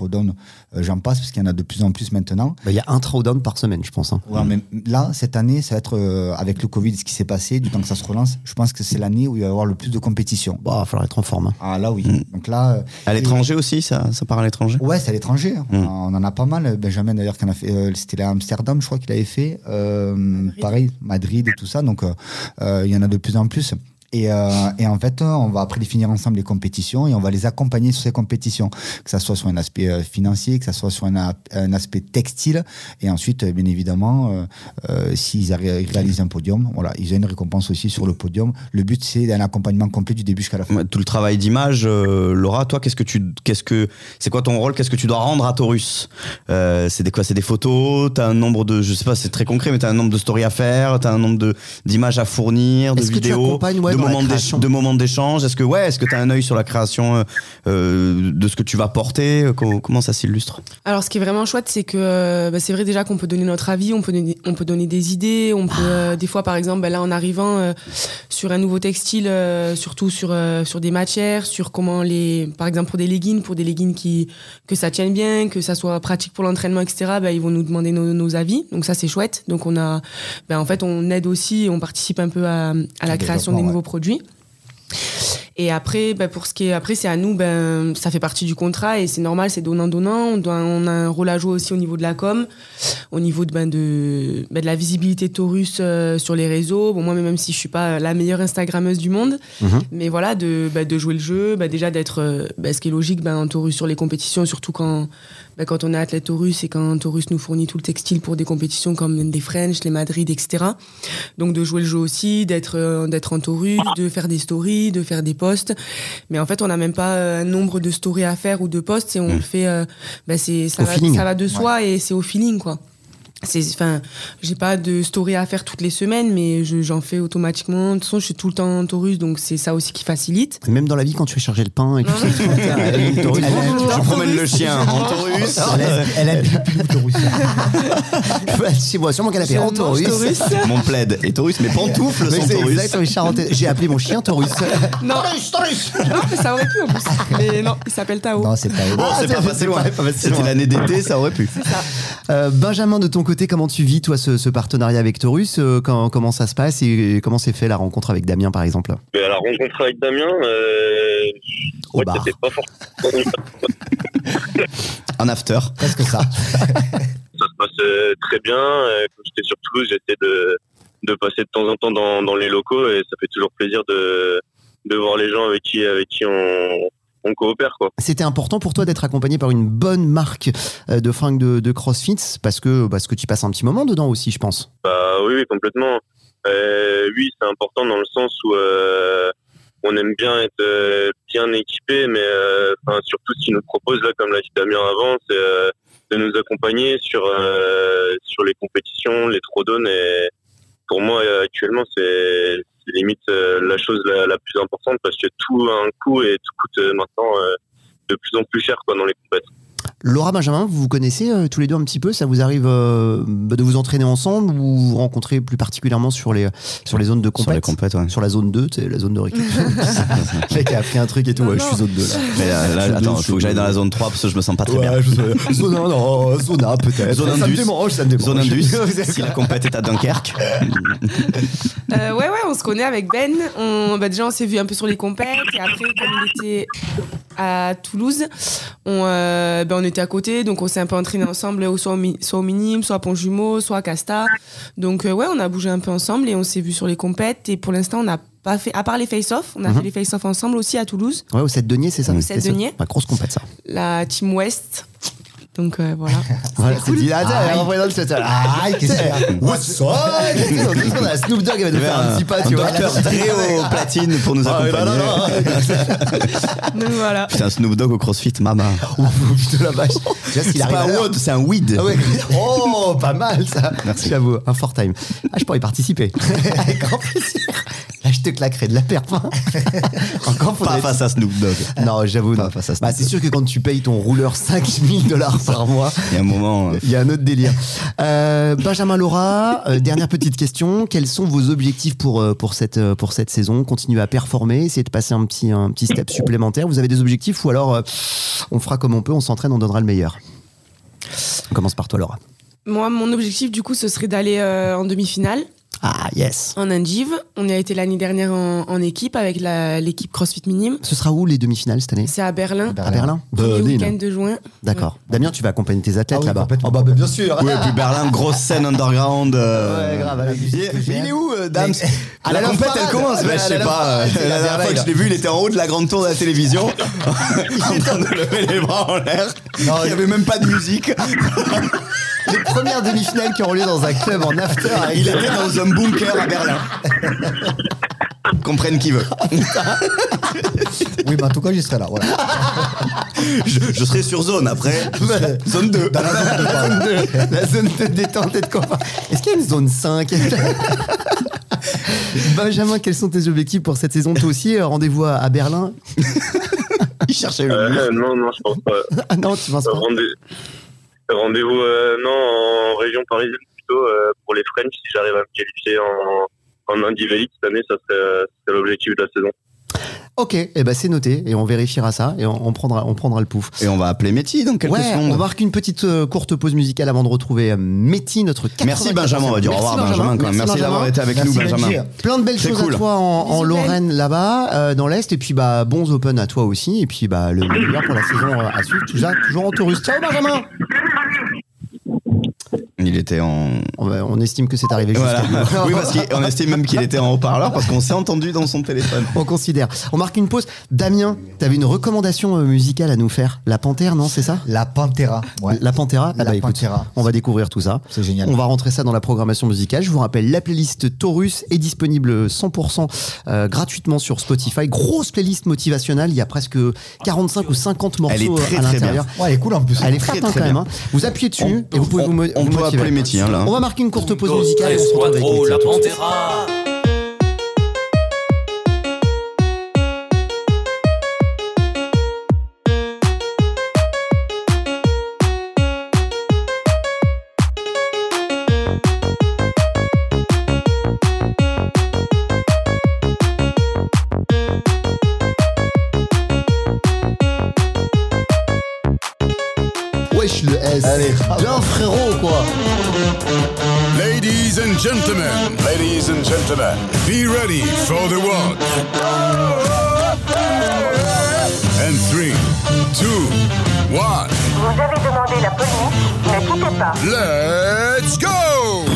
euh, j'en passe, parce qu'il y en a de plus en plus maintenant. Bah, Il y a un throwdown par semaine, je pense. hein. Ouais, mais là, cette année, ça va être euh, avec le Covid, ce qui s'est passé, du temps que ça se relance. Je pense que c'est l'année où il va y avoir le plus de compétitions. Bah, il va falloir être en forme. hein. Ah là, oui. Mm. Donc là. euh, À l'étranger aussi, ça, ça part à l'étranger? Ouais, c'est à l'étranger. Mm. On en a pas mal. Benjamin, d'ailleurs, qui en a fait, euh, c'était à Amsterdam, je crois qu'il avait fait. Euh, pareil, Madrid et tout ça. Donc, euh, euh, il y en a de plus en plus. Et, euh, et en fait, on va après définir ensemble les compétitions et on va les accompagner sur ces compétitions, que ça soit sur un aspect euh, financier, que ça soit sur un, a- un aspect textile. Et ensuite, euh, bien évidemment, euh, euh, s'ils réalisent un podium, voilà, ils ont une récompense aussi sur le podium. Le but, c'est un accompagnement complet du début jusqu'à la fin. Tout le travail d'image, euh, Laura, toi, qu'est-ce que tu, qu'est-ce que, c'est quoi ton rôle? Qu'est-ce que tu dois rendre à Taurus? Euh, C'est des quoi? C'est des photos? T'as un nombre de, je sais pas, c'est très concret, mais t'as un nombre de stories à faire, t'as un nombre de d'images à fournir, de Est-ce que tu vidéos, accompagnes, ouais, de moments de moments d'échange. Est-ce que ouais, est-ce que t'as un œil sur la création euh, euh, de ce que tu vas porter Euh, co- Comment ça s'illustre? Alors, ce qui est vraiment chouette, c'est que bah, c'est vrai déjà qu'on peut donner notre avis, on peut donner, on peut donner des idées, on peut euh, des fois, par exemple, bah, là en arrivant euh, sur un nouveau textile, euh, surtout sur euh, sur des matières, sur comment les, par exemple pour des leggings, pour des leggings qui que ça tienne bien, que ça soit pratique pour l'entraînement, etc. Bah, ils vont nous demander nos, nos avis, donc ça c'est chouette. Donc on a, bah, en fait, on aide aussi, et on participe un peu à, à la création des nouveaux produits. Et après, bah, pour ce qui est après, c'est à nous, ben, ça fait partie du contrat et c'est normal, c'est donnant-donnant. On, doit, on a un rôle à jouer aussi au niveau de la com, au niveau de, ben, de, ben, de la visibilité Taurus euh, sur les réseaux. Bon, moi, même si je suis pas la meilleure Instagrammeuse du monde, Mhm. mais voilà, de, ben, de jouer le jeu, ben, déjà d'être, euh, ben, ce qui est logique, ben, en Taurus sur les compétitions, surtout quand, ben, quand on est athlète Taurus et quand Taurus nous fournit tout le textile pour des compétitions comme des French, les Madrid, etc. Donc de jouer le jeu aussi, d'être euh, d'être en Taurus, de faire des stories, de faire des posts. Mais en fait, on n'a même pas euh, un nombre de stories à faire ou de posts et on Mm. le fait. euh, bah, c'est va, ça va de soi et c'est au feeling quoi. C'est, enfin, j'ai pas de story à faire toutes les semaines, mais je- j'en fais automatiquement. De toute façon, je suis tout le temps en Taurus, donc c'est ça aussi qui facilite. Même dans la vie, quand tu fais charger le pain et tout ça, tu a mis le taurus. Je promène le chien en Taurus. Elle aime plus Taurus. Chez moi, sur mon canapé, en taurus. Taurus. Mon plaid est Taurus, mes pantoufles Mais sont c'est Taurus. J'ai appelé mon chien Taurus. Non, non, mais ça aurait pu en plus. Mais non, il s'appelle Tao. Non, c'est pas Bon, Ah, c'est c'est- pas passé c'est loin. C'était l'année d'été, ça aurait pu. Euh, Benjamin, de ton côté, comment tu vis, toi, ce, ce partenariat avec Taurus Euh, quand- Comment ça se passe et comment s'est fait la rencontre avec Damien, par exemple? Mais la rencontre avec Damien, euh, Au ouais, bar. pas forcément En after. presque ça. ça se passe euh, très bien. Quand j'étais sur Toulouse, j'essaie de, de passer de temps en temps dans, dans les locaux et ça fait toujours plaisir de, de voir les gens avec qui, avec qui on, on coopère. Quoi. C'était important pour toi d'être accompagné par une bonne marque euh, de fringues de, de CrossFit parce que, parce que tu passes un petit moment dedans aussi, je pense. Bah, oui, oui, complètement. Euh, oui, c'est important dans le sens où euh, on aime bien être euh, bien équipé, mais enfin, surtout ce qu'ils nous proposent, là, comme l'a dit Damien avant, c'est de nous accompagner sur sur les compétitions, les throwdowns. Et pour moi, actuellement, c'est c'est limite euh, la chose la, la plus importante parce que tout a un coût et tout coûte euh, maintenant euh, de plus en plus cher quoi dans les compétitions. Laura Benjamin, vous vous connaissez euh, tous les deux un petit peu? Ça vous arrive euh, bah, de vous entraîner ensemble ou vous vous rencontrez plus particulièrement sur les, sur les zones de Sur les compète? compètes, ouais. Sur la zone 2, c'est la zone de récup. le mec a appris un truc et tout, Non, ouais, je suis zone 2 là. Mais là, là, attends, suis faut que j'aille dans la zone 3 parce que je me sens pas très bien. Je. Zone 1, non, zone A peut-être. Zone ça me Indus. démange, ça me démange. Zone Indus, si la compète est à Dunkerque. Euh, ouais, ouais, on se connaît avec Ben. On, bah, déjà, on s'est vu un peu sur les compètes. Et après, comme il était à Toulouse, on, euh, bah, on était à côté. Donc, on s'est un peu entraîné ensemble, soit au, mi- soit au minime, soit à Pont-Jumeau, soit à Casta. Donc, euh, ouais, on a bougé un peu ensemble et on s'est vu sur les compètes. Et pour l'instant, on n'a pas fait, à part les face-off, on a Mhm. fait les face-off ensemble aussi à Toulouse, Ouais, au 7 deniers, c'est ça Au le sept c'est ça deniers. Ouais, grosse compète, ça. la Team West. Donc, euh, voilà. Voilà, c'est dit, ah, tiens, elle représente le 7 Aïe, qu'est-ce qu'il y a What's up? On a Snoop Dogg, elle va nous faire un petit pas, un tu vois. docteur Dre au platine pour nous Ah, accompagner. Donc, voilà. Putain, Snoop Dogg au CrossFit, maman. Oh, putain, la vache. C'est pas un WOD, c'est un weed. Ah ouais. Oh, pas mal ça. Merci. J'avoue, un fort time. Ah, je pourrais y participer. Avec grand plaisir. Je te claquerai de la perpe. hein. Encore Pas face à Snoop Dogg. Non, j'avoue, non. face à Snoop Bah, c'est sûr que quand tu payes ton rouleur 5000 dollars par mois, Il y a un moment. euh, il y a un autre délire. Euh, Benjamin Laura, euh, dernière petite question. Quels sont vos objectifs pour, euh, pour, cette, pour cette saison? Continuer à performer, essayer de passer un petit, un petit step supplémentaire? Vous avez des objectifs ou alors euh, on fera comme on peut, on s'entraîne, on donnera le meilleur? On commence par toi, Laura. Moi, mon objectif, du coup, ce serait d'aller euh, en demi-finale. Ah, yes. En Indive, on y a été l'année dernière en, en équipe avec l'équipe CrossFit Minime. Ce sera où les demi-finales cette année C'est à Berlin. À Berlin Premier Berlin. week-end de juin. D'accord. Damien, tu vas accompagner tes athlètes Ah oui, là-bas. complètement. Oh bah, bah, bien sûr. Oui, et puis Berlin, grosse scène underground. euh, Ouais, grave, il, il est où, euh, Dams à La la compète, elle commence. Bah, je à sais pas. Euh, La dernière fois que je l'ai vu, il était en haut de la grande tour de la télévision, en train de lever les bras en l'air. il n'y avait même pas de musique. Les premières demi-finales qui ont lieu dans un club en after. Il était dans un bunker à Berlin. Comprenne qui veut. Oui, mais en tout cas, j'y serai là. Voilà. Je, je serai sur zone après. Zone 2. Dans la zone de, la zone de- la zone de détente et de confort. Est-ce qu'il y a une zone 5 Benjamin, quels sont tes objectifs pour cette saison Toi aussi, euh, rendez-vous à, à Berlin Il cherchait le Euh, non, non, je pense pas. Ah non, tu penses pas Rendez- Rendez-vous, euh, non, en région parisienne plutôt euh, pour les French. Si j'arrive à me qualifier en, en cette année, ça serait, euh, c'est l'objectif de la saison. Ok, eh ben c'est noté et on vérifiera ça et on, on prendra, on prendra le pouf. Et on va appeler Métis dans quelques Ouais, secondes. on marque une petite euh, courte pause musicale avant de retrouver euh, Métis, notre 94e. Merci Benjamin, on va dire au revoir Merci Benjamin quand même. Merci d'avoir été avec Merci, nous Benjamin. Benji. Plein de belles choses cool. à toi en, Lorraine là-bas, euh, dans l'Est, et puis bah bons Open à toi aussi, et puis bah le meilleur pour la saison euh, à suivre, toujours, toujours en Taurus. Ciao Benjamin Il était en. on, va- on estime que c'est arrivé jusqu'à Voilà. oui, parce qu'on estime même qu'il était en haut-parleur parce qu'on s'est entendu dans son téléphone. On considère. On marque une pause. Damien, t'avais une recommandation euh, musicale à nous faire. La Panthère, non, c'est ça? La Pantera. Ouais. La Panthera Ah La bah, écoute, Pantera. On va découvrir tout ça. C'est génial. On va rentrer ça dans la programmation musicale. Je vous rappelle, la playlist Taurus est disponible 100% euh, gratuitement sur Spotify. Grosse playlist motivationnelle. Il y a presque 45 ou 50 morceaux Elle est très, à très l'intérieur. Ouais, elle est cool en plus. Elle est Très, très, quand même. bien. hein. Vous appuyez dessus On- et vous pouvez on- vous, mo- on vous peut motiver. appeler Métis, hein, là. On va marquer une courte pause musicale. et on se retrouve avec Métis la pantera. Wesh le S. Allez. Bien gentlemen, ladies and gentlemen, be ready for the one. And three, two, one, Vous avez demandé la police, ne quittez pas. let's go!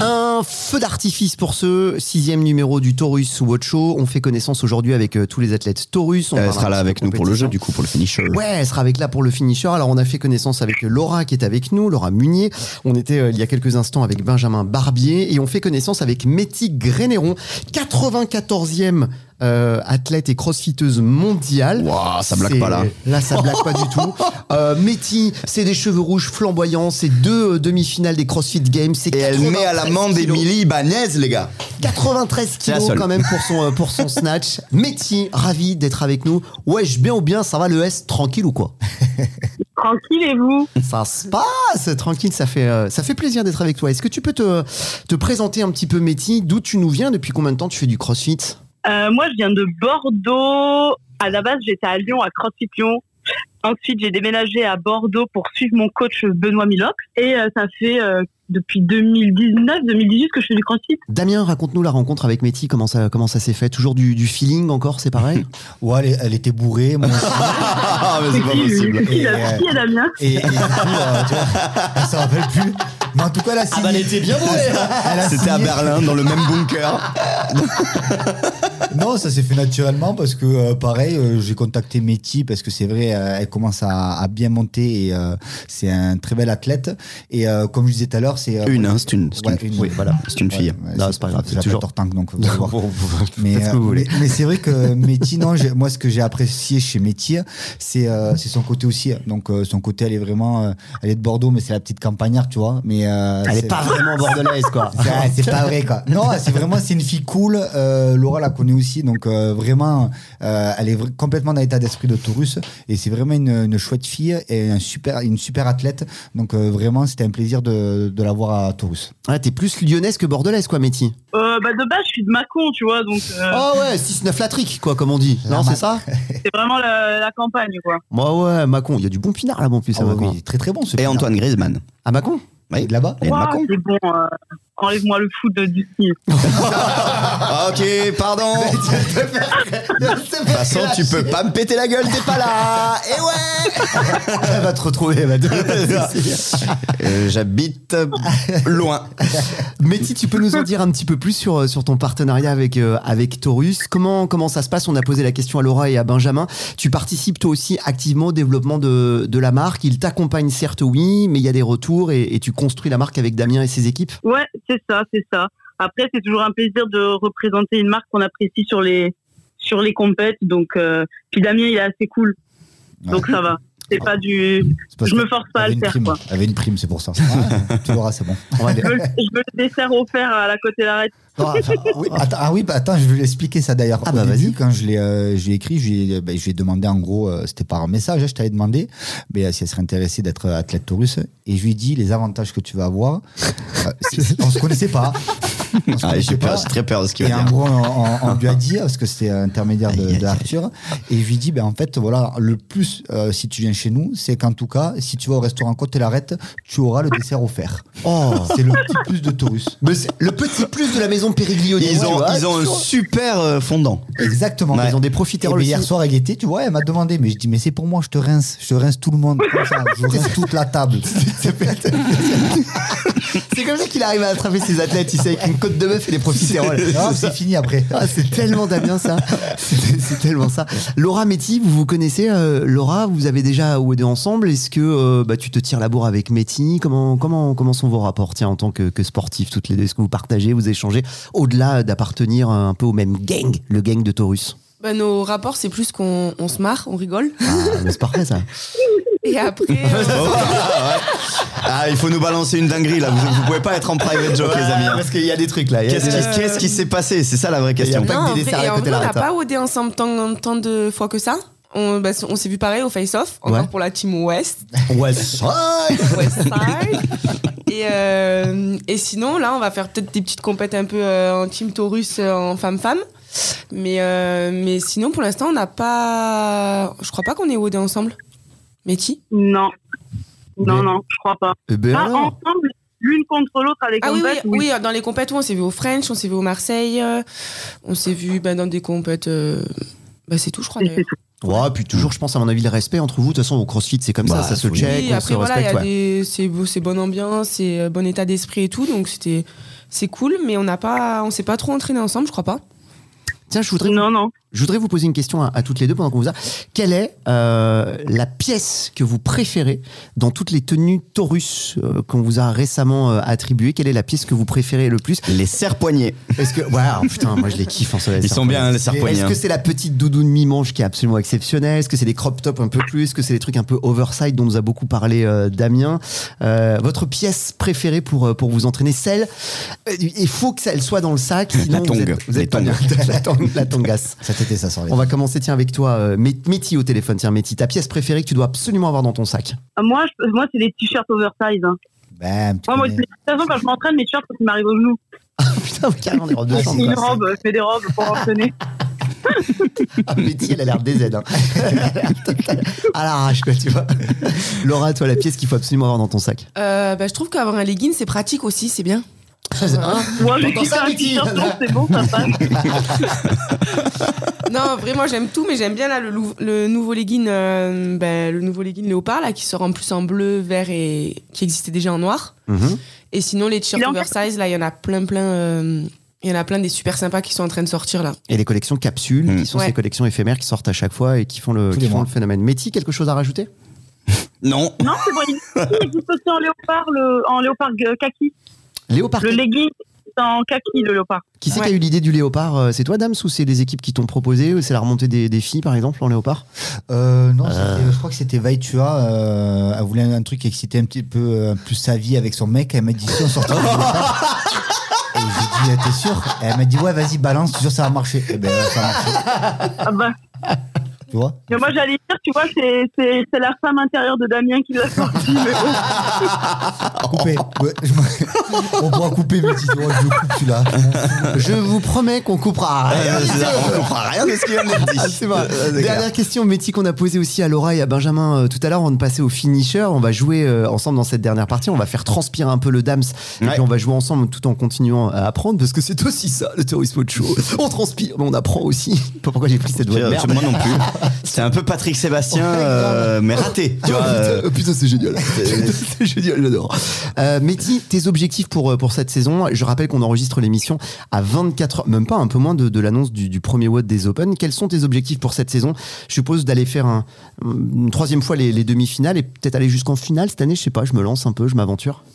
Un feu d'artifice pour ce sixième numéro du Taurus Watch Show. On fait connaissance aujourd'hui avec euh, tous les athlètes Taurus. On Elle sera là avec nous pour le jeu, du coup, pour le finisher. Ouais, elle sera avec là pour le finisher. Alors on a fait connaissance avec Laura qui est avec nous, Laura Munier. On était euh, il y a quelques instants avec Benjamin Barbier et on fait connaissance avec Métis Grénéron, 94e euh, athlète et crossfiteuse mondiale. Waouh, ça blague pas là. Là, ça blague pas du tout. Euh, Métis, c'est des cheveux rouges flamboyants, c'est deux euh, demi-finales des CrossFit Games. c'est Et elle met à 93 l'amende kilos. Émilie Ibanez, les gars. 93 C'est la kilos quand même pour son, euh, pour son snatch. Métis, ravi d'être avec nous. Wesh, bien ou bien, ça va le S, tranquille ou quoi? Tranquille et vous? Ça se passe, tranquille, ça fait, euh, ça fait plaisir d'être avec toi. Est-ce que tu peux te, te présenter un petit peu, Métis, d'où tu nous viens, depuis combien de temps tu fais du CrossFit? Euh, Moi, je viens de Bordeaux. À la base, j'étais à Lyon, à CrossFit Lyon. Ensuite, j'ai déménagé à Bordeaux pour suivre mon coach Benoît Miloc. Et euh, ça fait euh, depuis 2019-2018 que je fais du CrossFit. Damien, raconte-nous la rencontre avec Métis, comment ça, comment ça s'est fait? Toujours du, du feeling encore, c'est pareil? Ouais, elle, elle était bourrée, moi aussi. Ah, mais C'est pas qui, lui possible. C'est qui, Et, la euh, fille, Damien Et, et du coup, euh, tu vois, elle s'en rappelle plus. Mais en tout cas, elle a signé. était bien bourrée Elle a C'était à. Berlin, dans le même bunker. Non, ça s'est fait naturellement parce que, euh, pareil, euh, j'ai contacté Métis parce que c'est vrai, euh, elle commence à, à bien monter et euh, c'est un très bel athlète. Et euh, comme je disais tout à l'heure, c'est. euh, Une, hein, c'est une. c'est Ouais, une- une. Oui, voilà, c'est une fille. Ouais, c'est pas grave, c'est toujours- Tortank, donc vous allez voir. mais, faites ce que euh, vous mais, mais c'est vrai que Métis, non, moi, ce que j'ai apprécié chez Métis, c'est euh, c'est son côté aussi. Donc, euh, son côté, elle est vraiment. elle est de Bordeaux, mais c'est la petite campagnarde, tu vois. Mais, Elle est pas vraiment bordelaise, quoi. c'est pas vrai quoi. Non, c'est vraiment c'est une fille cool. Laura la connaît aussi, donc vraiment, elle est complètement dans l'état d'esprit de Taurus et c'est vraiment une, une chouette fille et un super, une super athlète. Donc vraiment, c'était un plaisir de, de la voir à Taurus. Ouais, t'es plus lyonnaise que bordelaise, quoi, Métis. euh, bah, De base, je suis de Mâcon, tu vois. Donc, euh, Oh ouais, 6-9 la trique, quoi, comme on dit. Non, c'est ça c'est vraiment la, la campagne, quoi. Moi, ouais, Macon. Il y a du bon pinard là-bas en plus à Ah Macon. oui, très très bon ce Et pinard. Antoine Griezmann. À Macon Oui. De là-bas Macon. c'est bon. euh, Enlève-moi le foot d'ici. Ah, ok, pardon. De toute façon, tu peux pas me péter la gueule, t'es pas là. Et ouais. Elle va te retrouver, elle va te Euh, J'habite loin. Métis, tu peux nous en dire un petit peu plus sur, euh, sur ton partenariat avec, euh, avec Taurus comment, comment ça se passe? On a posé la question à Laura et à Benjamin. Tu participes toi aussi activement au développement de, de la marque. Ils t'accompagnent certes, oui, mais il y a des retours et, et tu construis la marque avec Damien et ses équipes? Ouais, c'est ça, c'est ça. Après, c'est toujours un plaisir de représenter une marque qu'on apprécie sur les sur les compètes. Donc, euh, puis Damien, il est assez cool, donc ça va. C'est pas du. Je me force pas à le faire, prime. quoi. Elle avait une prime, c'est pour ça. Ah, tu l'auras, c'est bon. On va Je veux, je veux le dessert offert à la côté d'arrêt. Non, enfin, oui, attends, ah oui, bah, attends, je vais l'expliquer ça d'ailleurs. Ah bah, vas-y. quand je l'ai, euh, je lui ai écrit, je lui ai, bah, je lui ai demandé en gros, euh, c'était par message, hein, je t'avais demandé, mais, euh, si elle serait intéressée d'être euh, athlète taurus, et je lui ai dit les avantages que tu vas avoir. Euh, on se connaissait pas. Ah, J'ai peur, j'ai très peur de ce qu'il Et va en dire. gros, on, on- on lui a dit, parce que c'était intermédiaire de, Aïe, aïe, de Arthur, et je lui dit, ben, en fait, voilà, le plus, euh, si tu viens chez nous, c'est qu'en tout cas, si tu vas au restaurant Côte et l'arrête, tu auras le dessert offert. Oh C'est le petit plus de Taurus. Mais le petit plus de la maison Périglioni. Ils ont, vois. ils ont un super euh, fondant. Exactement. Ils ont des Et profiteroles ben, hier soir, elle y était, tu vois, elle m'a demandé, mais je dis, mais c'est pour moi, je te rince, je te rince tout le monde, comme ça, je rince toute la table. C'est comme ça qu'il arrive à attraper ses athlètes, il sait, avec une de bœuf et profiteroles. Ah, c'est fini après. Ah, c'est tellement Damien ça. C'est tellement ça. Laura Métis, vous vous connaissez euh, Laura, vous avez déjà OED ensemble? Est-ce que euh, bah, tu te tires la bourre avec Métis? Comment, comment, comment sont vos rapports tiens, en tant que, que sportifs toutes les deux? Est-ce que vous partagez, vous échangez au-delà d'appartenir un peu au même gang, le gang de Taurus? Bah, nos rapports, c'est plus qu'on on se marre, on rigole. Ah, mais c'est parfait ça. Et après, euh, Ah, il faut nous balancer une dinguerie là. Vous, vous pouvez pas être en private joke, les amis. hein. Parce qu'il y a des trucs là. il y a Qu'est-ce des- qui, qu'est-ce qui s'est passé? C'est ça la vraie question. Non, en vrai, et en vrai, on n'a pas OD ensemble tant, tant de fois que ça. On, bah, on s'est vu pareil au face-off, encore Ouais. pour la team West. West West Side. et, euh, et sinon, là, on va faire peut-être des petites compètes un peu euh, en team Taurus, euh, en femme-femme. Mais, euh, mais sinon, pour l'instant, on n'a pas. Je crois pas qu'on est OD ensemble. Métis Non. Non, Mais- non, je crois pas. Eh ben Pas alors. ensemble, l'une contre l'autre avec Ah oui, oui, oui, dans les compètes, où on s'est vu au French, on s'est vu au Marseille, euh, on s'est vu bah, dans des compètes. euh, bah, c'est tout, je crois. Ouais, puis toujours, je pense, à mon avis, le respect entre vous. De toute façon, au crossfit, c'est comme Bah, ça, ça se check, Oui, on après, se voilà, respecte. ouais. c'est, beau- c'est bonne ambiance, c'est bon état d'esprit et tout, donc c'était, c'est cool, mais on n'a pas, on s'est pas trop entraîné ensemble, je crois pas. Tiens, je voudrais Non, non. Je voudrais vous poser une question à, à toutes les deux pendant qu'on vous a. Quelle est euh, la pièce que vous préférez dans toutes les tenues Taurus euh, qu'on vous a récemment euh, attribuées? Quelle est la pièce que vous préférez le plus? Les serre-poignets. Est-ce que alors, putain, moi je les kiffe en soleil. Ils sont bien, les serre-poignets. Est-ce que c'est la petite doudoune mi-manche qui est absolument exceptionnelle? Est-ce que c'est des crop tops un peu plus? Est-ce que c'est des trucs un peu overside dont nous a beaucoup parlé Damien? Votre pièce préférée pour, pour vous entraîner Celle, il faut que ça, elle soit dans le sac, sinon vous tongue. êtes, vous êtes pas tongues. bien. la, tong- la tongasse. Cet été, ça sort les On va commencer tiens avec toi, euh, au téléphone. Tiens, Métis, ta pièce préférée que tu dois absolument avoir dans ton sac. Moi, je- moi c'est les t-shirts oversize. hein. Bam, tu Moi, moi, de toute façon, quand je m'entraîne, mes t-shirts, ils m'arrivent aux genoux. Putain, carrément des robes de Ah, chambre. Une quoi. robe, je fais des robes pour entraîner. Ah, Métis, elle a l'air DZ. Hein. à l'arrache, quoi, tu vois. Laura, toi, la pièce qu'il faut absolument avoir dans ton sac. Euh, bah, je trouve qu'avoir un legging, c'est pratique aussi, c'est bien. Hein Moi, un c'est bon, ça passe. Non, vraiment, j'aime tout, mais j'aime bien là le, nouveau legging, euh, ben, le nouveau legging léopard là, qui sort en plus en bleu, vert et qui existait déjà en noir. Mhm. Et sinon, les t-shirts oversize, là, il y en a plein, plein. euh, Il y en a plein des super sympas qui sont en train de sortir là. Et les collections capsules, Mm. qui sont Ouais. ces collections éphémères qui sortent à chaque fois et qui font le, qui font le phénomène. Métis, quelque chose à rajouter? Non. Non, c'est bon, il il existe aussi en léopard, le, en léopard euh, kaki. Léopard, Le legging, c'est en kaki, le léopard. qui c'est Ouais. qui a eu l'idée du léopard euh, C'est toi, Dams, ou c'est des équipes qui t'ont proposé C'est la remontée des, des filles, par exemple, en léopard Euh, non, c'était- je crois que c'était Vaitua. Euh, elle voulait un truc qui excitait un petit peu euh, plus sa vie avec son mec. Elle m'a dit si on sortait du léopard. Et j'ai dit, t'es sûr? Et elle m'a dit, ouais, vas-y, balance, tu es sûr ça va marcher? Et ben, ça a marché. Ah bah. Tu vois Mais moi, j'allais dire, tu vois, c'est, c'est, c'est la femme intérieure de Damien qui l'a sorti. Mais bon. Couper. Ouais, je m'en- on pourra couper, mais si tu vois, je coupe celui-là. Je vous promets qu'on coupera rien. On comprend rien de ce qu'il vient de dire. Ah, c'est vrai. C'est clair. Dernière question, Métis, qu'on a posée aussi à Laura et à Benjamin euh, tout à l'heure. On va passer au finisher. On va jouer euh, ensemble dans cette dernière partie. On va faire transpirer un peu le Dams. Et puis on va jouer ensemble tout en continuant à apprendre parce que c'est aussi ça, le terrorisme de show. On transpire, mais on apprend aussi. Pas pourquoi j'ai pris cette voix de merde. Moi non plus. C'était un peu Patrick Sébastien, euh, mais raté. Tu vois, euh, Oh, putain, c'est génial. c'est génial, j'adore. Euh, Mehdi, tes objectifs pour, euh, pour cette saison Je rappelle qu'on enregistre l'émission à 24 heures, même pas un peu moins de, de l'annonce du, du premier WOD des Open. Quels sont tes objectifs pour cette saison? Je suppose d'aller faire un- une troisième fois les, les demi-finales et peut-être aller jusqu'en finale cette année. Je sais pas, je me lance un peu, je m'aventure.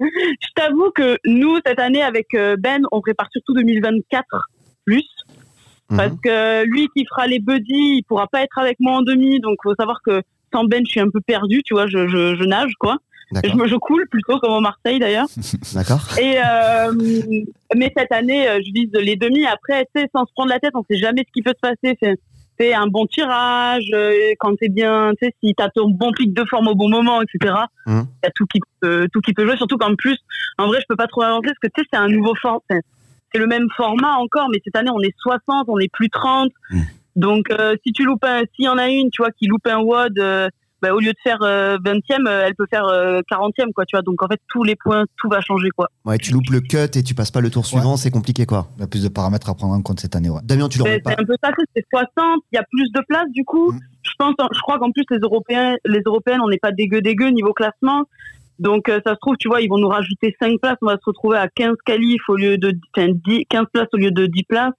Je t'avoue que nous, cette année, avec Ben, on prépare surtout 2024 plus. Mhm. Parce que lui qui fera les buddies, il pourra pas être avec moi en demi. Donc, faut savoir que sans Ben, je suis un peu perdu, tu vois, je, je, je nage, quoi. Je, me, je coule plutôt comme au Marseille, d'ailleurs. D'accord. Et euh, mais cette année, euh, je vise les demi. Après, tu sais, sans se prendre la tête, on sait jamais ce qui peut se passer. C'est c'est un bon tirage, euh, quand t'es bien, tu sais, si t'as ton bon pic de forme au bon moment, etc. Il Mhm. y a tout qui peut, tout qui peut jouer. Surtout qu'en plus, en vrai, je peux pas trop avancer parce que tu sais, c'est un nouveau format. C'est le même format encore, mais cette année, on est 60, on est plus 30. Mhm. Donc, euh, si tu loupes un, s'il y en a une, tu vois, qui loupe un WOD, euh, bah, au lieu de faire euh, 20e, euh, elle peut faire euh, 40e, quoi, tu vois. Donc, en fait, tous les points, tout va changer, quoi. Ouais, tu loupes le cut et tu passes pas le tour suivant, c'est compliqué quoi. Il y a plus de paramètres à prendre en compte cette année, ouais. Damien, tu C'est mets pas. c'est un peu ça, c'est 60, il y a plus de place du coup. Mm. Je pense, je crois qu'en plus les Européens, les Européennes, on n'est pas dégueu dégueu niveau classement. Donc euh, ça se trouve, tu vois, ils vont nous rajouter 5 places, on va se retrouver à 15 qualifs au lieu de enfin, 10, 15 places au lieu de 10 places.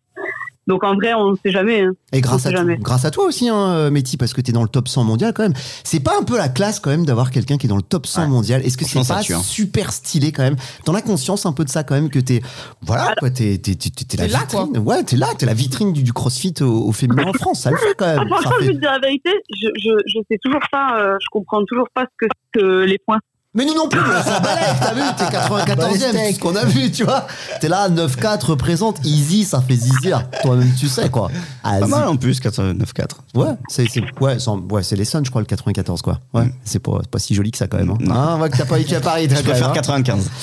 Donc en vrai, on ne sait jamais. hein. Et grâce à, toi- jamais. grâce à toi aussi, hein, Métis, parce que tu es dans le top 100 mondial quand même. C'est pas un peu la classe quand même d'avoir quelqu'un qui est dans le top 100 Ouais. mondial Est-ce que c'est pas tue, hein. super stylé quand même? T'en as conscience un peu de ça quand même que t'es voilà quoi, t'es t'es t'es- t'es la là, vitrine. Ouais, t'es là, t'es la vitrine du, du CrossFit au, au féminin en France. Ça le fait quand Ah, même. Ça franchement, je fait- vais te dire la vérité, je, je, je sais toujours pas, euh, je comprends toujours pas ce que que les points. Mais nous non plus, on s'en t'as vu, t'es 94ème, c'est ce qu'on a vu, tu vois. T'es là, 9-4 représente, easy, ça fait zizir. Toi-même, tu sais quoi. Ah, pas mal en plus, 89-4. Ouais, c'est ouais, ouais, c'est les Suns, je crois, le 94, quoi. Ouais, c'est pas, pas si joli que ça quand même. Hein. Non. Hein, on voit que t'as pas vécu à Paris, Je préfère hein. 95.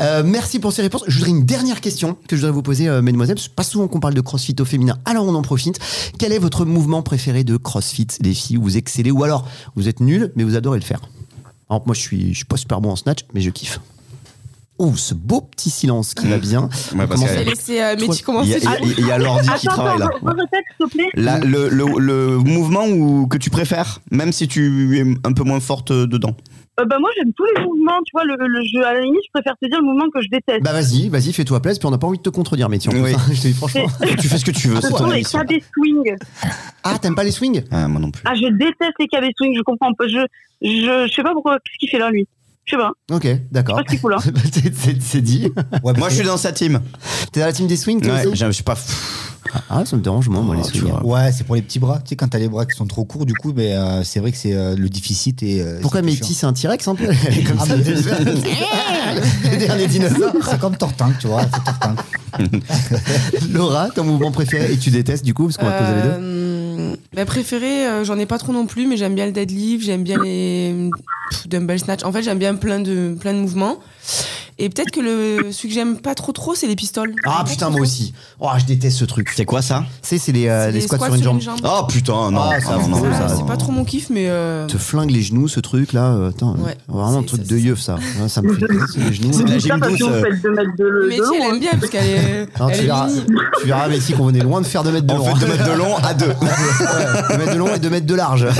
Euh, merci pour ces réponses. Je voudrais une dernière question que je voudrais vous poser, euh, mesdemoiselles. C'est pas souvent qu'on parle de crossfit au féminin, alors on en profite. Quel est votre mouvement préféré de crossfit, les filles? Où Vous excellez ou alors vous êtes nul, mais vous adorez le faire Exemple, moi, je suis, je suis pas super bon en snatch, mais je kiffe. Oh, ce beau petit silence qui va bien. Ouais, On parce commence que- laissé euh, Métis Il y commencer. a, il y a- il y a l'ordi qui Attends, travaille là. attends, re- répète, s'il te plaît. La- le, le- le mouvement où, que tu préfères, même si tu es un peu moins forte dedans? Euh, bah moi j'aime tous les mouvements, tu vois, le, le jeu à la limite, je préfère te dire le mouvement que je déteste. Bah vas-y, vas-y, fais-toi plaisir, puis on n'a pas envie de te contredire, mais tiens, Oui. je te dis franchement. Tu fais ce que tu veux, c'est ton les émission. KB swing. Ah, t'aimes pas les swings? Ah, moi non plus. Ah, je déteste les KB swing, je comprends pas. Je, je, je sais pas pourquoi, qu'est-ce qu'il fait là, lui? Je sais pas, Ok, je sais d'accord. pas ce qu'il fout là. C'est- dit. Ouais, Moi, je suis dans sa team. T'es dans la team des swings, toi Ouais, aussi? je suis pas. Ah, ça me dérange, moi, moi, les swings. vois. Ouais, c'est pour les petits bras. Tu sais, quand t'as les bras qui sont trop courts, du coup, mais euh, c'est vrai que c'est euh, le déficit et. euh, Pourquoi Métis, c'est un T-Rex un peu Elle est comme Ah, ça, mais- tu sais. Le dernier dinosaure. C'est comme Tortank, tu vois. C'est Tortank. Laura, ton mouvement préféré et tu détestes du coup parce qu'on va poser les deux. Euh, bah, préféré, euh, j'en ai pas trop non plus, mais j'aime bien le deadlift, j'aime bien les pff, dumbbell snatch. En fait, j'aime bien plein de, plein de mouvements. Et peut-être que le, celui que j'aime pas trop trop, c'est les pistoles. Ah putain moi aussi. Oh je déteste ce truc. C'est quoi ça C'est c'est les, euh, C'est les squats, sur une jambe. Oh putain, non. Ah, ça Ah, non, non, ça. C'est non. pas trop mon kiff, mais. euh, Te flingue les genoux ce truc là. euh, Attends, Ouais. vraiment un C'est- truc ça, de c'est- yeuf ça. Ouais, ça me fait c'est les genoux. C'est de la gym parce que douce. vous euh. faites 2 mètres de, de Mais si, long, elle aime bien parce qu'elle est. Non, elle tu est verras, mini. tu verras Messi qu'on est loin de faire 2 mètres de long. On fait 2 mètres de long à 2. 2 mètres de long et 2 mètres de large.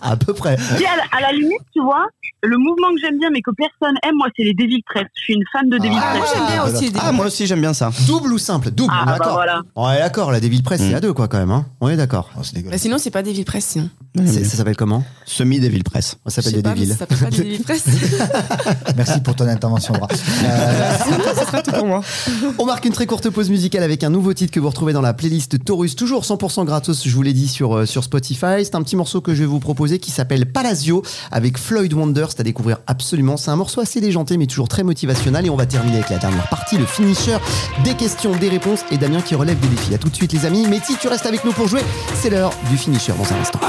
à peu près. Si, à, la, à la limite, tu vois, le mouvement que j'aime bien mais que personne aime, moi, c'est les Devil Press. Je suis une fan de Devil Ah, moi Press. j'aime bien Ah, aussi. les Ah, moi aussi, j'aime bien ça. Double ou simple? Double, Ah, on est bah d'accord. voilà. On est d'accord, la Devil Press c'est Mm. à deux quoi quand même. Hein on est d'accord. Oh, c'est Bah, dégueulasse. sinon, c'est pas des villes presse. sinon. C'est- Ça s'appelle comment? Semi Devil Press. Ça Je s'appelle sais des pas, mais Devils. Ça s'appelle pas des villes presse. Merci pour ton intervention, Bra. Euh, Ça sera tout pour moi. On marque une très courte pause musicale avec un nouveau titre que vous retrouvez dans la playlist Taurus, toujours 100% gratos, je vous l'ai dit sur, euh, sur Spotify. C'est un petit morceau que je vais vous proposer qui s'appelle Palazzo avec Floyd Wonder. À découvrir absolument. C'est un morceau assez déjanté mais toujours très motivationnel. Et on va terminer avec la dernière partie, le finisher, des questions, des réponses et Damien qui relève des défis. A tout de suite les amis. Métis, tu restes avec nous pour jouer. C'est l'heure du finisher dans un instant.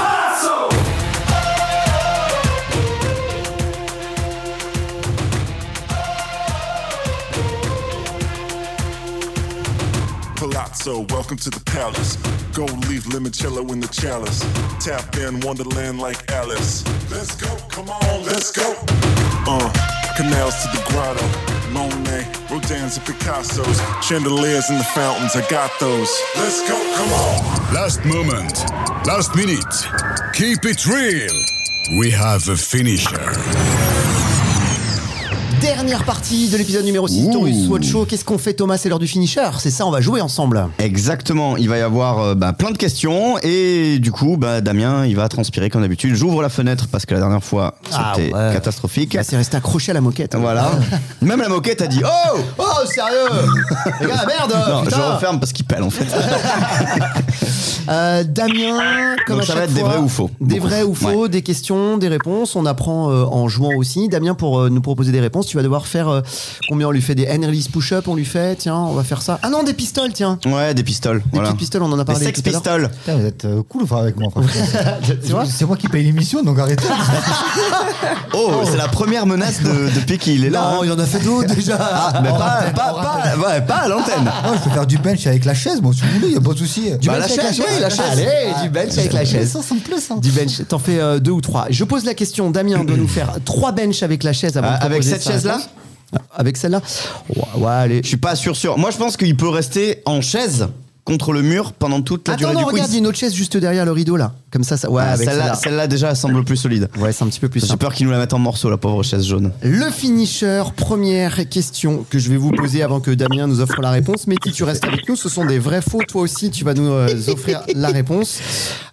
Palazzo, welcome to the palace. Gold leaf limoncello in the chalice. Tap in Wonderland like Alice. Let's go, come on, let's go. Uh, canals to the grotto. Monet, Rodin's and Picasso's. Chandeliers in the fountains, I got those. Let's go, come on. Last moment, last minute. Keep it real. We have a finisher. Dernière partie de l'épisode numéro 6 Taurus SWAT Show. Qu'est-ce qu'on fait Thomas? C'est l'heure du finisher. C'est ça, on va jouer ensemble. Exactement, il va y avoir euh, bah, plein de questions et du coup bah, Damien il va transpirer comme d'habitude. J'ouvre la fenêtre parce que la dernière fois Ah c'était ouais. catastrophique. Là, c'est resté accroché à la moquette. Voilà. Même la moquette a dit Oh Oh, sérieux Les gars, merde Non, je referme parce qu'il pèle en fait. Euh, Damien, comme Donc à ça va chaque être des fois, vrais ou faux. Des Beaucoup. vrais ou faux, des questions, des réponses. On apprend euh, en jouant aussi. Damien, pour euh, nous proposer des réponses, tu vas devoir faire euh, combien on lui fait des hand release push-up, on lui fait, tiens, on va faire ça. Ah non, des pistoles, tiens. Ouais, des pistoles. Des voilà. petites pistoles, on en a Des parlé. sex à l'heure. pistoles. Putain, vous êtes euh, cool enfin, avec moi. C'est moi qui paye l'émission, donc arrêtez. Oh, c'est la première menace de, depuis qu'il est là. Non, hein. il en a fait d'autres déjà. Ah, mais pas, pas, pas, ouais, pas à l'antenne. Ah, je peux faire du bench avec la chaise, moi, si vous voulez, y a pas de souci. Du Bah, bench la avec chaise, oui, la chaise. Allez, du bench avec la chaise. Ça, ça me plaît, ça. Du bench, t'en fais euh, deux ou trois. Je pose la question, Damien doit nous faire trois benches avec la chaise avant Ah, de avec proposer cette chaise-là réponse. Avec celle-là? Ouais, ouais, allez. Je suis pas sûr sûr. Moi je pense qu'il peut rester en chaise contre le mur pendant toute la Attends, durée non, du regarde, il y a quiz. une autre chaise juste derrière le rideau là. Comme ça, ça. Ouais, Ah, avec celle-là, celle-là. celle-là déjà elle semble plus solide. Ouais, c'est un petit peu plus J'ai simple. peur qu'il nous la mette en morceaux la pauvre chaise jaune. Le finisher, première question que je vais vous poser avant que Damien nous offre la réponse. Mais si tu restes avec nous, ce sont des vrais faux. Toi aussi, tu vas nous euh, offrir la réponse.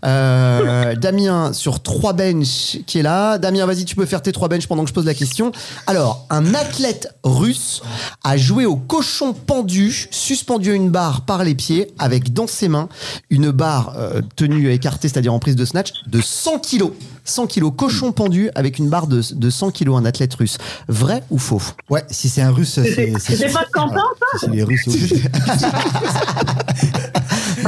Euh, Damien sur trois benches qui est là. Damien, vas-y, tu peux faire tes trois benches pendant que je pose la question. Alors, un athlète russe a joué au cochon pendu, suspendu à une barre par les pieds, avec dans ses mains une barre euh, tenue écartée, c'est-à-dire en prise de snatch, de 100 kilos. 100 kilos, cochon pendu avec une barre de, de 100 kilos, un athlète russe. Vrai ou faux? Ouais, si c'est un russe, c'est. C'était pas Quentin, ça? Si c'est les russes, c'est.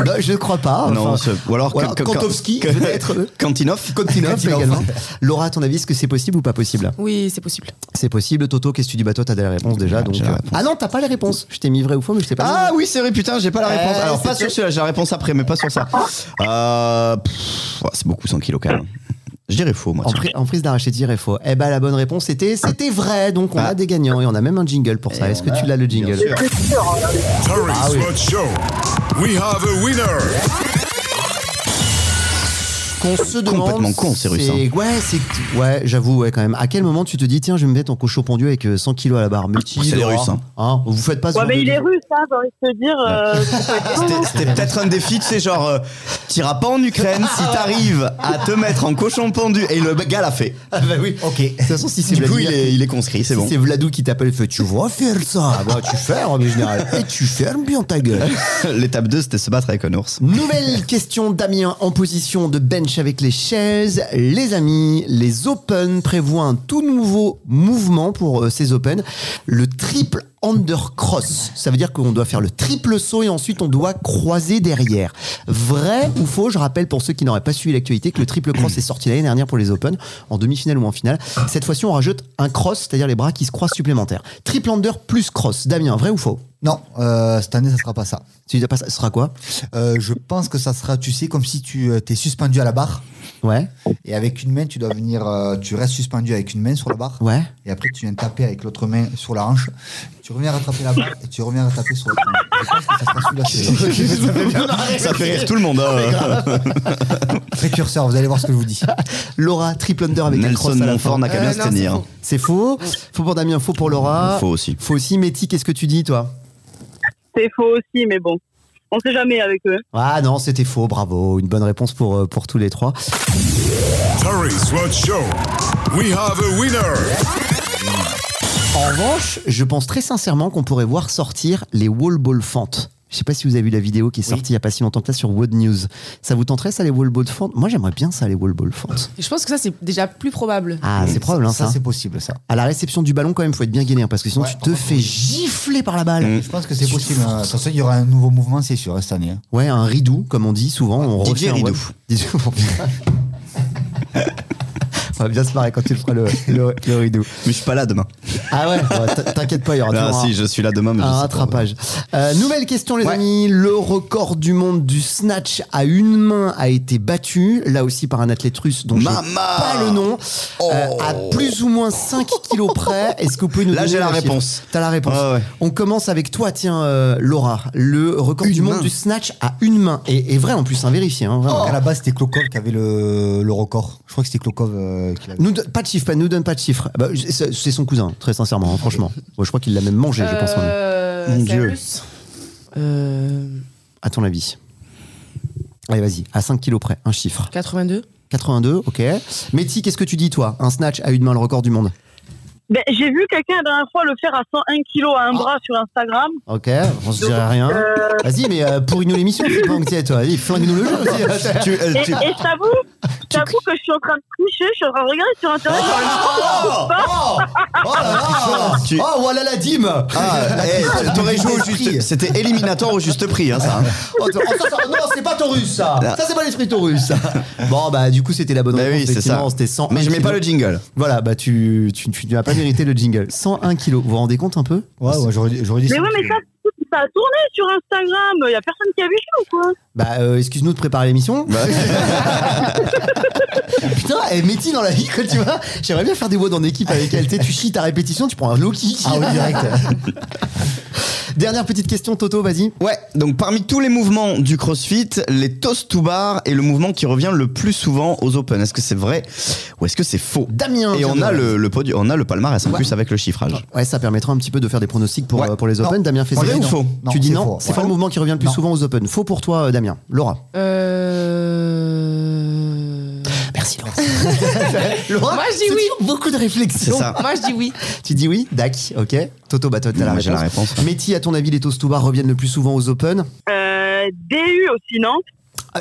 Non, Je ne crois pas. non, Enfin, ou alors voilà, que- que- Kantowski, que- peut-être. Kantinov. Kontinov. également. Laura, à ton avis, est-ce que c'est possible ou pas possible? Oui, c'est possible. C'est possible. Toto, qu'est-ce que tu dis? Bah, toi, t'as des réponses déjà. Donc, euh, réponse. Ah non, t'as pas les réponses. Je t'ai mis vrai ou faux, mais je t'ai pas Ah mis. oui, c'est vrai, putain, j'ai pas la réponse. Eh, Alors, pas sur celui-là, j'ai la réponse après, mais pas sur ça. Euh, c'est beaucoup 100 kilos quand même. Je dirais faux, moi. En, tiens. pri- en prise d'arraché tir est faux. Eh ben la bonne réponse c'était c'était vrai. Donc on Ah. a des gagnants et on a même un jingle pour ça. Est-ce que a- tu l'as le jingle Show. We have a winner. Qu'on se demande. Complètement con, ces Russes, c'est- Ouais, c'est. Ouais, j'avoue, ouais, quand même. À quel moment tu te dis, tiens, je vais me mettre en cochon pondu avec euh, 100 kilos à la barre? Multi, C'est les Russes, hein. Vous faites pas ce Ouais, mais il est russe, hein, j'ai envie de te dire. euh, C'était- C'était peut-être un défi, tu sais, genre, euh, t'iras pas en Ukraine si t'arrives à te mettre en cochon pendu. Et le gars l'a fait. Ah bah oui. Ok. De toute façon, si c'est Du coup, il est, il est conscrit, c'est Si bon. c'est Vladou qui t'appelle, fait Tu vas faire ça? Bah, tu fermes, mais général. Et tu fermes bien ta gueule. L'étape 2, c'était se battre avec un ours. Nouvelle question Damien en position de bench avec les chaises. Les amis, les Open prévoient un tout nouveau mouvement pour euh, ces Open. Le triple undercross. Ça veut dire qu'on doit faire le triple saut et ensuite on doit croiser derrière. Vrai ou faux Je rappelle pour ceux qui n'auraient pas suivi l'actualité que le triple cross est sorti l'année dernière pour les Open, en demi-finale ou en finale. Cette fois-ci, on rajoute un cross, c'est-à-dire les bras qui se croisent supplémentaires. Triple under plus cross. Damien, vrai ou faux? Non, euh, cette année, ça sera pas ça. Ça, ce sera quoi? Euh, je pense que ça sera, tu sais, comme si tu euh, t'es suspendu à la barre. Ouais, Et avec une main, tu dois venir, euh, tu restes suspendu avec une main sur la barre. ouais. Et après, tu viens taper avec l'autre main sur la hanche. Tu reviens rattraper la barre et tu reviens taper sur l'autre main. Je pense que ça sera celui-là. c'est- Ça fait rire tout le monde. hein. Précurseur, vous allez voir ce que je vous dis. Laura, triple under avec un Nelson cross à la Montfort fin. n'a qu'à bien Euh, se non, c'est tenir. faux. C'est faux. Faux pour Damien, faux pour Laura. Faux aussi. Faux aussi. Métis, qu'est-ce que tu dis, toi? C'est faux aussi, mais bon. On sait jamais avec eux. Ah non, c'était faux, bravo. Une bonne réponse pour, euh, pour tous les trois. Terry Swat Show. We have a winner. En revanche, je pense très sincèrement qu'on pourrait voir sortir les wall ball fentes. Je sais pas si vous avez vu la vidéo qui est sortie il y a pas si longtemps que ça sur Wood News. Ça vous tenterait ça les wall ball fentes Moi j'aimerais bien ça les wall ball fentes. Je pense que ça, c'est déjà plus probable. Ah c'est probable hein, ça, ça. c'est possible, ça. À la réception du ballon quand même faut être bien gainé hein, parce que sinon Ouais, tu te fais gifler par la balle. Mm. Je pense que c'est possible. hein. De toute façon, il y aura un nouveau mouvement, c'est sûr, cette année. hein. Ouais un ridou comme on dit souvent. On Didier refait un Ridou. On va bien se marrer quand tu le feras le, le, le ridou. Mais je suis pas là demain. Ah ouais, t'inquiète pas, il y aura Ah toujours un- si, je suis là demain, mais je un pas. rattrapage. Euh, nouvelle question, les Ouais. amis. Le record du monde du snatch à une main a été battu, là aussi par un athlète russe dont je pas le nom, Oh. euh, à plus ou moins 5 kilos près. Est-ce que vous pouvez nous Là, donner j'ai la chiffre réponse. T'as la réponse. Ouais, ouais. On commence avec toi, tiens, euh, Laura. Le record Une du monde main. du snatch à une main. Et, et vrai en plus, hein, vérifié. Hein, vraiment. À la base, c'était Klokov qui avait le, le record. Je crois que c'était Klokov euh. Nous, don- pas de chiffre, pas, nous donne pas de chiffre. Bah, c'est son cousin, très sincèrement, hein, franchement. Moi, je crois qu'il l'a même mangé, je pense. même. Euh, Mon Dieu. Euh, À ton avis? Allez, vas-y, à 5 kilos près, un chiffre. 82. 82, ok. Métis, qu'est-ce que tu dis, toi? Un snatch à une main, le record du monde Ben, j'ai vu quelqu'un la dernière fois le faire à 101 kilos à un bras sur Instagram. Ok, on se dirait rien. Vas-y, mais euh, pourris-nous l'émission, c'est pas inquiet, toi. Vas-y, flingue-nous le jeu aussi. Tu- euh, Et, tu- et je t'avoue, je t'avoue que je suis en train de tricher, je suis en train de regarder sur internet. Oh, oh, oh là là Tu- Oh, voilà la dîme Ah, eh, t'aurais joué au juste. C'était éliminatoire au juste prix, hein, ça. hein. Oh, oh, ça, ça- Non, c'est pas Taurus, ça Ça, c'est pas l'esprit Taurus, Bon, bah, du coup, c'était la bonne Bah réponse. oui, c'est effectivement, ça. C'était 101 Mais je mets pas le jingle. Voilà, bah, tu, tu, tu n'as pas mérité le jingle. 101 kilos, vous vous rendez compte un peu? Ouais, ouais, j'aurais dit. Mais ouais, mais ça, ça a tourné sur Instagram. Il y a personne qui a vu ça ou quoi Bah, euh, excuse-nous de préparer l'émission. Bah, Putain, elle métier dans la vie, quoi, tu vois. J'aimerais bien faire des voix en équipe avec elle. Tu chies ta répétition, tu prends un Loki. Ah oui, direct. Dernière petite question, Toto, vas-y. Ouais, donc parmi tous les mouvements du CrossFit, les toast to bar est le mouvement qui revient le plus souvent aux Open. Est-ce que c'est vrai ou est-ce que c'est faux Damien. Et on a le, le podium, on a le palmarès en Ouais. plus avec le chiffrage. Ouais, ça permettra un petit peu de faire des pronostics pour, Ouais. euh, pour les Non. Open. Damien fait ça. ou non. faux Non, Tu dis non. C'est pas le mouvement qui revient le plus Non. souvent aux Open. Faux pour toi, euh, Damien. Laura. Euh... Merci, Laura. Laura, Moi, je dis oui. beaucoup de réflexion. C'est ça. Moi, je dis oui. Tu dis oui Dac, ok. Toto, bah toi, t'as la la réponse. Métis, à ton avis, les toast to bar reviennent le plus souvent aux Open? Euh, DU aussi, non?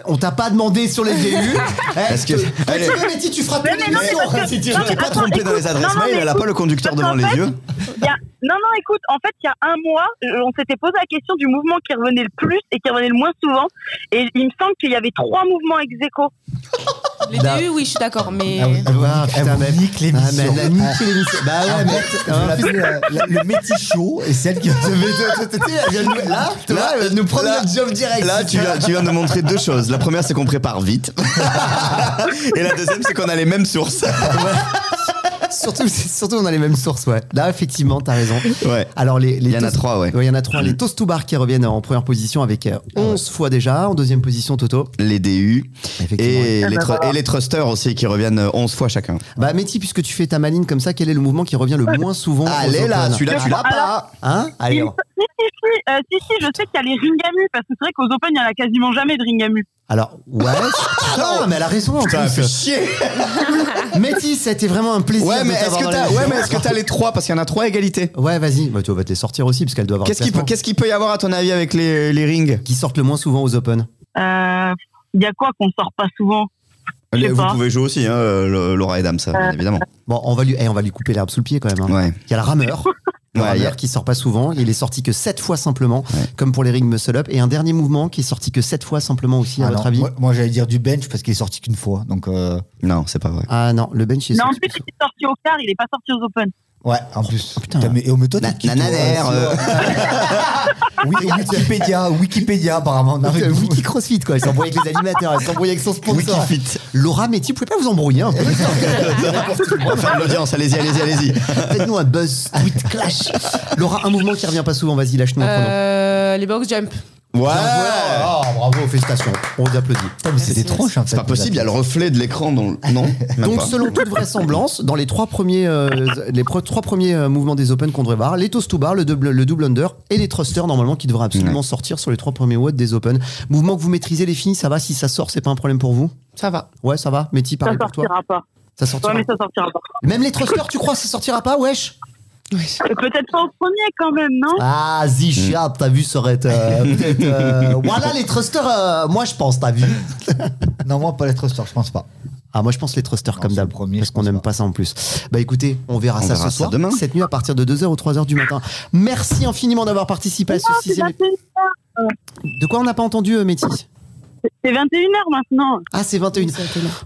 On t'a pas demandé sur les DU. Parce que- Quand Allez. tu feras Mais toute non, mais que- si tu t'es pas trompé dans les écoute, adresses mail, mais elle a pas le conducteur devant les yeux. Non, non, écoute, en fait, il y a un mois, on s'était posé la question du mouvement qui revenait le plus et qui revenait le moins souvent. Et il me semble qu'il y avait trois mouvements ex aequo. Les Là. DU, oui, je suis d'accord, mais. Ah oui. Ah, Elle putain, mais- nique Ah, mais l'émission. elle a niqué l'émission. Bah ouais, mais. vais l'appeler euh, la- le métichot et celle qui Mais toi, elle Là, elle de nous prendre là- notre job direct. Là, tu viens, tu viens de montrer deux choses. La première, c'est qu'on prépare vite. Et la deuxième, c'est qu'on a les mêmes sources. Surtout, surtout, on a les mêmes sources, ouais. Là, effectivement, t'as raison. Ouais. Alors, les, les Il y en a toast- trois, ouais. Il y en a trois. Les toast to bar qui reviennent en première position avec euh, 11 fois déjà. En deuxième position, Toto. Les DU Effectivement. et les, tru- et les thrusters aussi qui reviennent euh, 11 fois chacun. Bah, Métis, puisque tu fais ta maline comme ça, quel est le mouvement qui revient le moins souvent aux Allez là, Open celui-là tu l'as pas. Hein Allez. Si, si, si, euh, si, si, je sais qu'il y a les ringamus, parce que c'est vrai qu'aux Open, il y en a quasiment jamais de ringamus. Alors, ouais. Non, mais elle a raison en Putain, fait chier. Métis, c'était vraiment un plaisir. Ouais, mais est-ce que t'as ouais, mais est-ce que t'as les trois? Parce qu'il y en a trois à égalité. Ouais, vas-y. Bah, tu vas te les sortir aussi, parce qu'elle doit avoir. Qu'est-ce qu'il peut, qu'est-ce qu'il peut y avoir à ton avis avec les, les rings? Qui sortent le moins souvent aux Open Euh, Il y a quoi qu'on sort pas souvent? Vous pas. pouvez jouer aussi, hein, euh, Laura et Dame, ça, bien évidemment. Bon, on va lui, eh, on va lui couper l'herbe sous le pied quand même. hein. Ouais. Il y a le rameur. Le Ouais, rameur il a- qui sort pas souvent. Il est sorti que 7 fois simplement, Ouais. comme pour les rings muscle up. Et un dernier mouvement qui est sorti que 7 fois simplement aussi, à Ah votre non, avis Moi, moi, j'allais dire du bench parce qu'il est sorti qu'une fois. Donc, euh, Non, c'est pas vrai. Ah non, le bench est Non, en plus, il est sorti au quart, il est pas sorti aux Open. Ouais, en plus. Oh, putain. Putain, mais, et, mais toi, t'es nananère, euh, Oui, Wikipédia, Wikipédia, apparemment. Non, Putain, mais- Wiki CrossFit quoi, il s'embrouille avec les animateurs, il s'embrouille avec son sponsor. Wikifit. Laura Métis, vous pouvez pas vous embrouiller un peu On va faire de l'audience, allez-y, allez-y, allez-y. Faites-nous un buzz tweet clash. Laura, un mouvement qui revient pas souvent, vas-y, lâche-nous. Euh, les box jump. Ouais. Oh, bravo, félicitations, on vous applaudit. Des tronches, en fait. C'est pas possible, il y a le reflet de l'écran dans. Non? Même Donc, pas. selon toute vraisemblance, dans les trois premiers, euh, les pre- trois premiers euh, mouvements des Open qu'on devrait voir, les toast to bar, le double, le double under et les thrusters, normalement, qui devraient absolument sortir sur les trois premiers watts des Open. Mouvement que vous maîtrisez, les filles, ça va? Si ça sort, c'est pas un problème pour vous? Ça va. Ouais, ça va Métis, Ça pareil pour toi sortira pas. Ça sortira Ouais, mais ça sortira pas. Même les thrusters, tu crois, ça sortira pas Wesh? Et Peut-être pas au premier quand même, non? Ah, Zichat, t'as vu, ça aurait été. euh, peut-être, euh, Voilà, les thrusters, euh, moi je pense, t'as vu Non, moi, pas les thrusters, je pense pas. Ah, moi je pense les thrusters Non, comme c'est d'hab, le premier, parce je qu'on pense n'aime pas. pas ça en plus. Bah écoutez, on verra On ça verra ce ça soir, demain. cette nuit à partir de 2h ou 3h du matin. Merci infiniment d'avoir participé à ce Non, c'est sixième. 21h. De quoi on n'a pas entendu, euh, Métis? C'est 21h maintenant. Ah, c'est 21.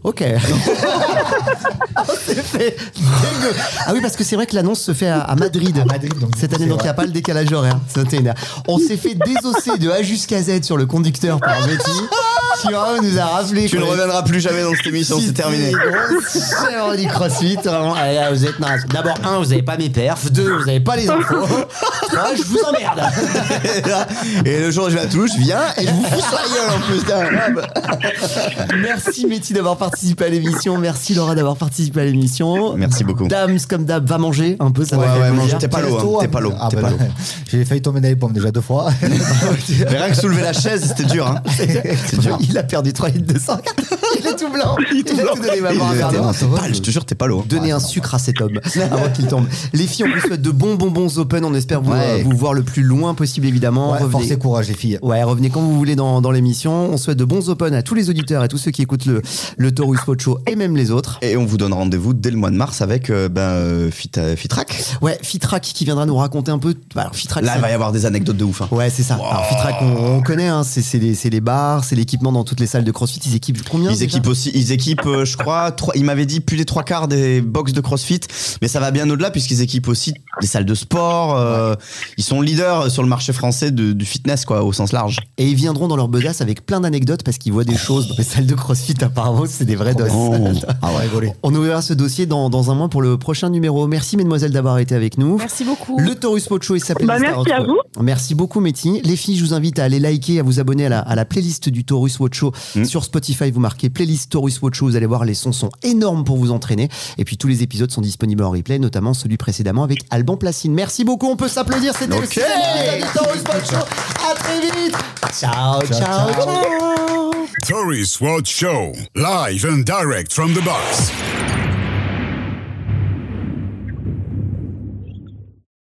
Ok. On s'est fait dégueu. Ah oui, parce que c'est vrai que l'annonce se fait à, à Madrid. Madrid, donc, Cette année, c'est donc il n'y a pas le décalage horaire. C'est 21h. On s'est fait désosser de A jusqu'à Z sur le conducteur par Betty. Thierry nous a rappelé. Tu ne reviendras plus jamais dans cette émission, c'est terminé. On dit crossfit, vraiment. Allez, là, vous êtes nazes. D'abord, un, vous n'avez pas mes perfs. Deux, vous n'avez pas les infos. Trois, je vous emmerde. Et le jour où je vais à Toulouse, je viens et je vous fous sur la gueule en plus. Merci Métis d'avoir participé à l'émission. Merci Laura d'avoir participé à l'émission. Merci beaucoup. Dams comme d'hab va manger un peu. Ça Ouais, va ouais, t'es pas l'eau, hein, t'es pas l'eau, Ah, bah. J'ai failli tomber dans les pommes déjà deux fois. Mais rien que soulever la chaise, c'était dur. Hein. C'est dur. Il a perdu 3 litres de sang. Il est tout blanc. Il, a tout donné d'eau. Non, c'est pâle, je te jure, t'es pas l'eau. Donnez un sucre à cet homme avant qu'il tombe. Les filles, on vous souhaite de bons bonbons open. On espère vous, Ouais. vous voir le plus loin possible, évidemment. Ouais, Revenez- force et courage, les filles. Ouais, revenez quand vous voulez dans, dans l'émission. On souhaite de bons open à tous les auditeurs et tous ceux qui écoutent le, le Taurus Spot Show et même les autres. Et on vous donne rendez-vous dès le mois de mars avec euh, ben, euh, Fit, euh, Fitrack. Ouais, Fitrak qui viendra nous raconter un peu. bah, Alors, Fitrak, Là, il va y avoir des anecdotes de ouf. hein. Ouais, c'est ça. Alors, Fitrak, on, on connaît, hein, c'est les, c'est les bars, c'est l'équipement dans toutes les salles de CrossFit. Ils équipent combien Ils équipent aussi, ils équipent, euh, je crois, trois, il m'avait dit plus des trois quarts des box de CrossFit, mais ça va bien au-delà puisqu'ils équipent aussi les salles de sport. euh, Ils sont leaders sur le marché français de- du fitness, quoi, au sens large. Et ils viendront dans leur besace avec plein d'anecdotes parce qu'ils voient des choses dans les salles de CrossFit. Apparemment, c'est des vrais doses. Ah ouais. On ouvrira ce dossier dans, dans un mois pour le prochain numéro. Merci, mesdemoiselles, d'avoir été avec nous. Merci beaucoup. Le Taurus Spot Show, il s'appelle Bah, merci à vous. Merci beaucoup, Métis. Les filles, je vous invite à aller liker, à vous abonner à la, à la playlist du Taurus Watch Show Mm. sur Spotify. Vous marquez playlist Taurus Watch Show. Vous allez voir, les sons sont énormes pour vous entraîner. Et puis, tous les épisodes sont disponibles en replay, notamment celui précédemment avec Alban Placine. Merci beaucoup. On peut s'applaudir. C'était le Ok. sixième épisode du Taurus Watch Show. À très vite. ciao, ciao. ciao. Show, live and direct from the box.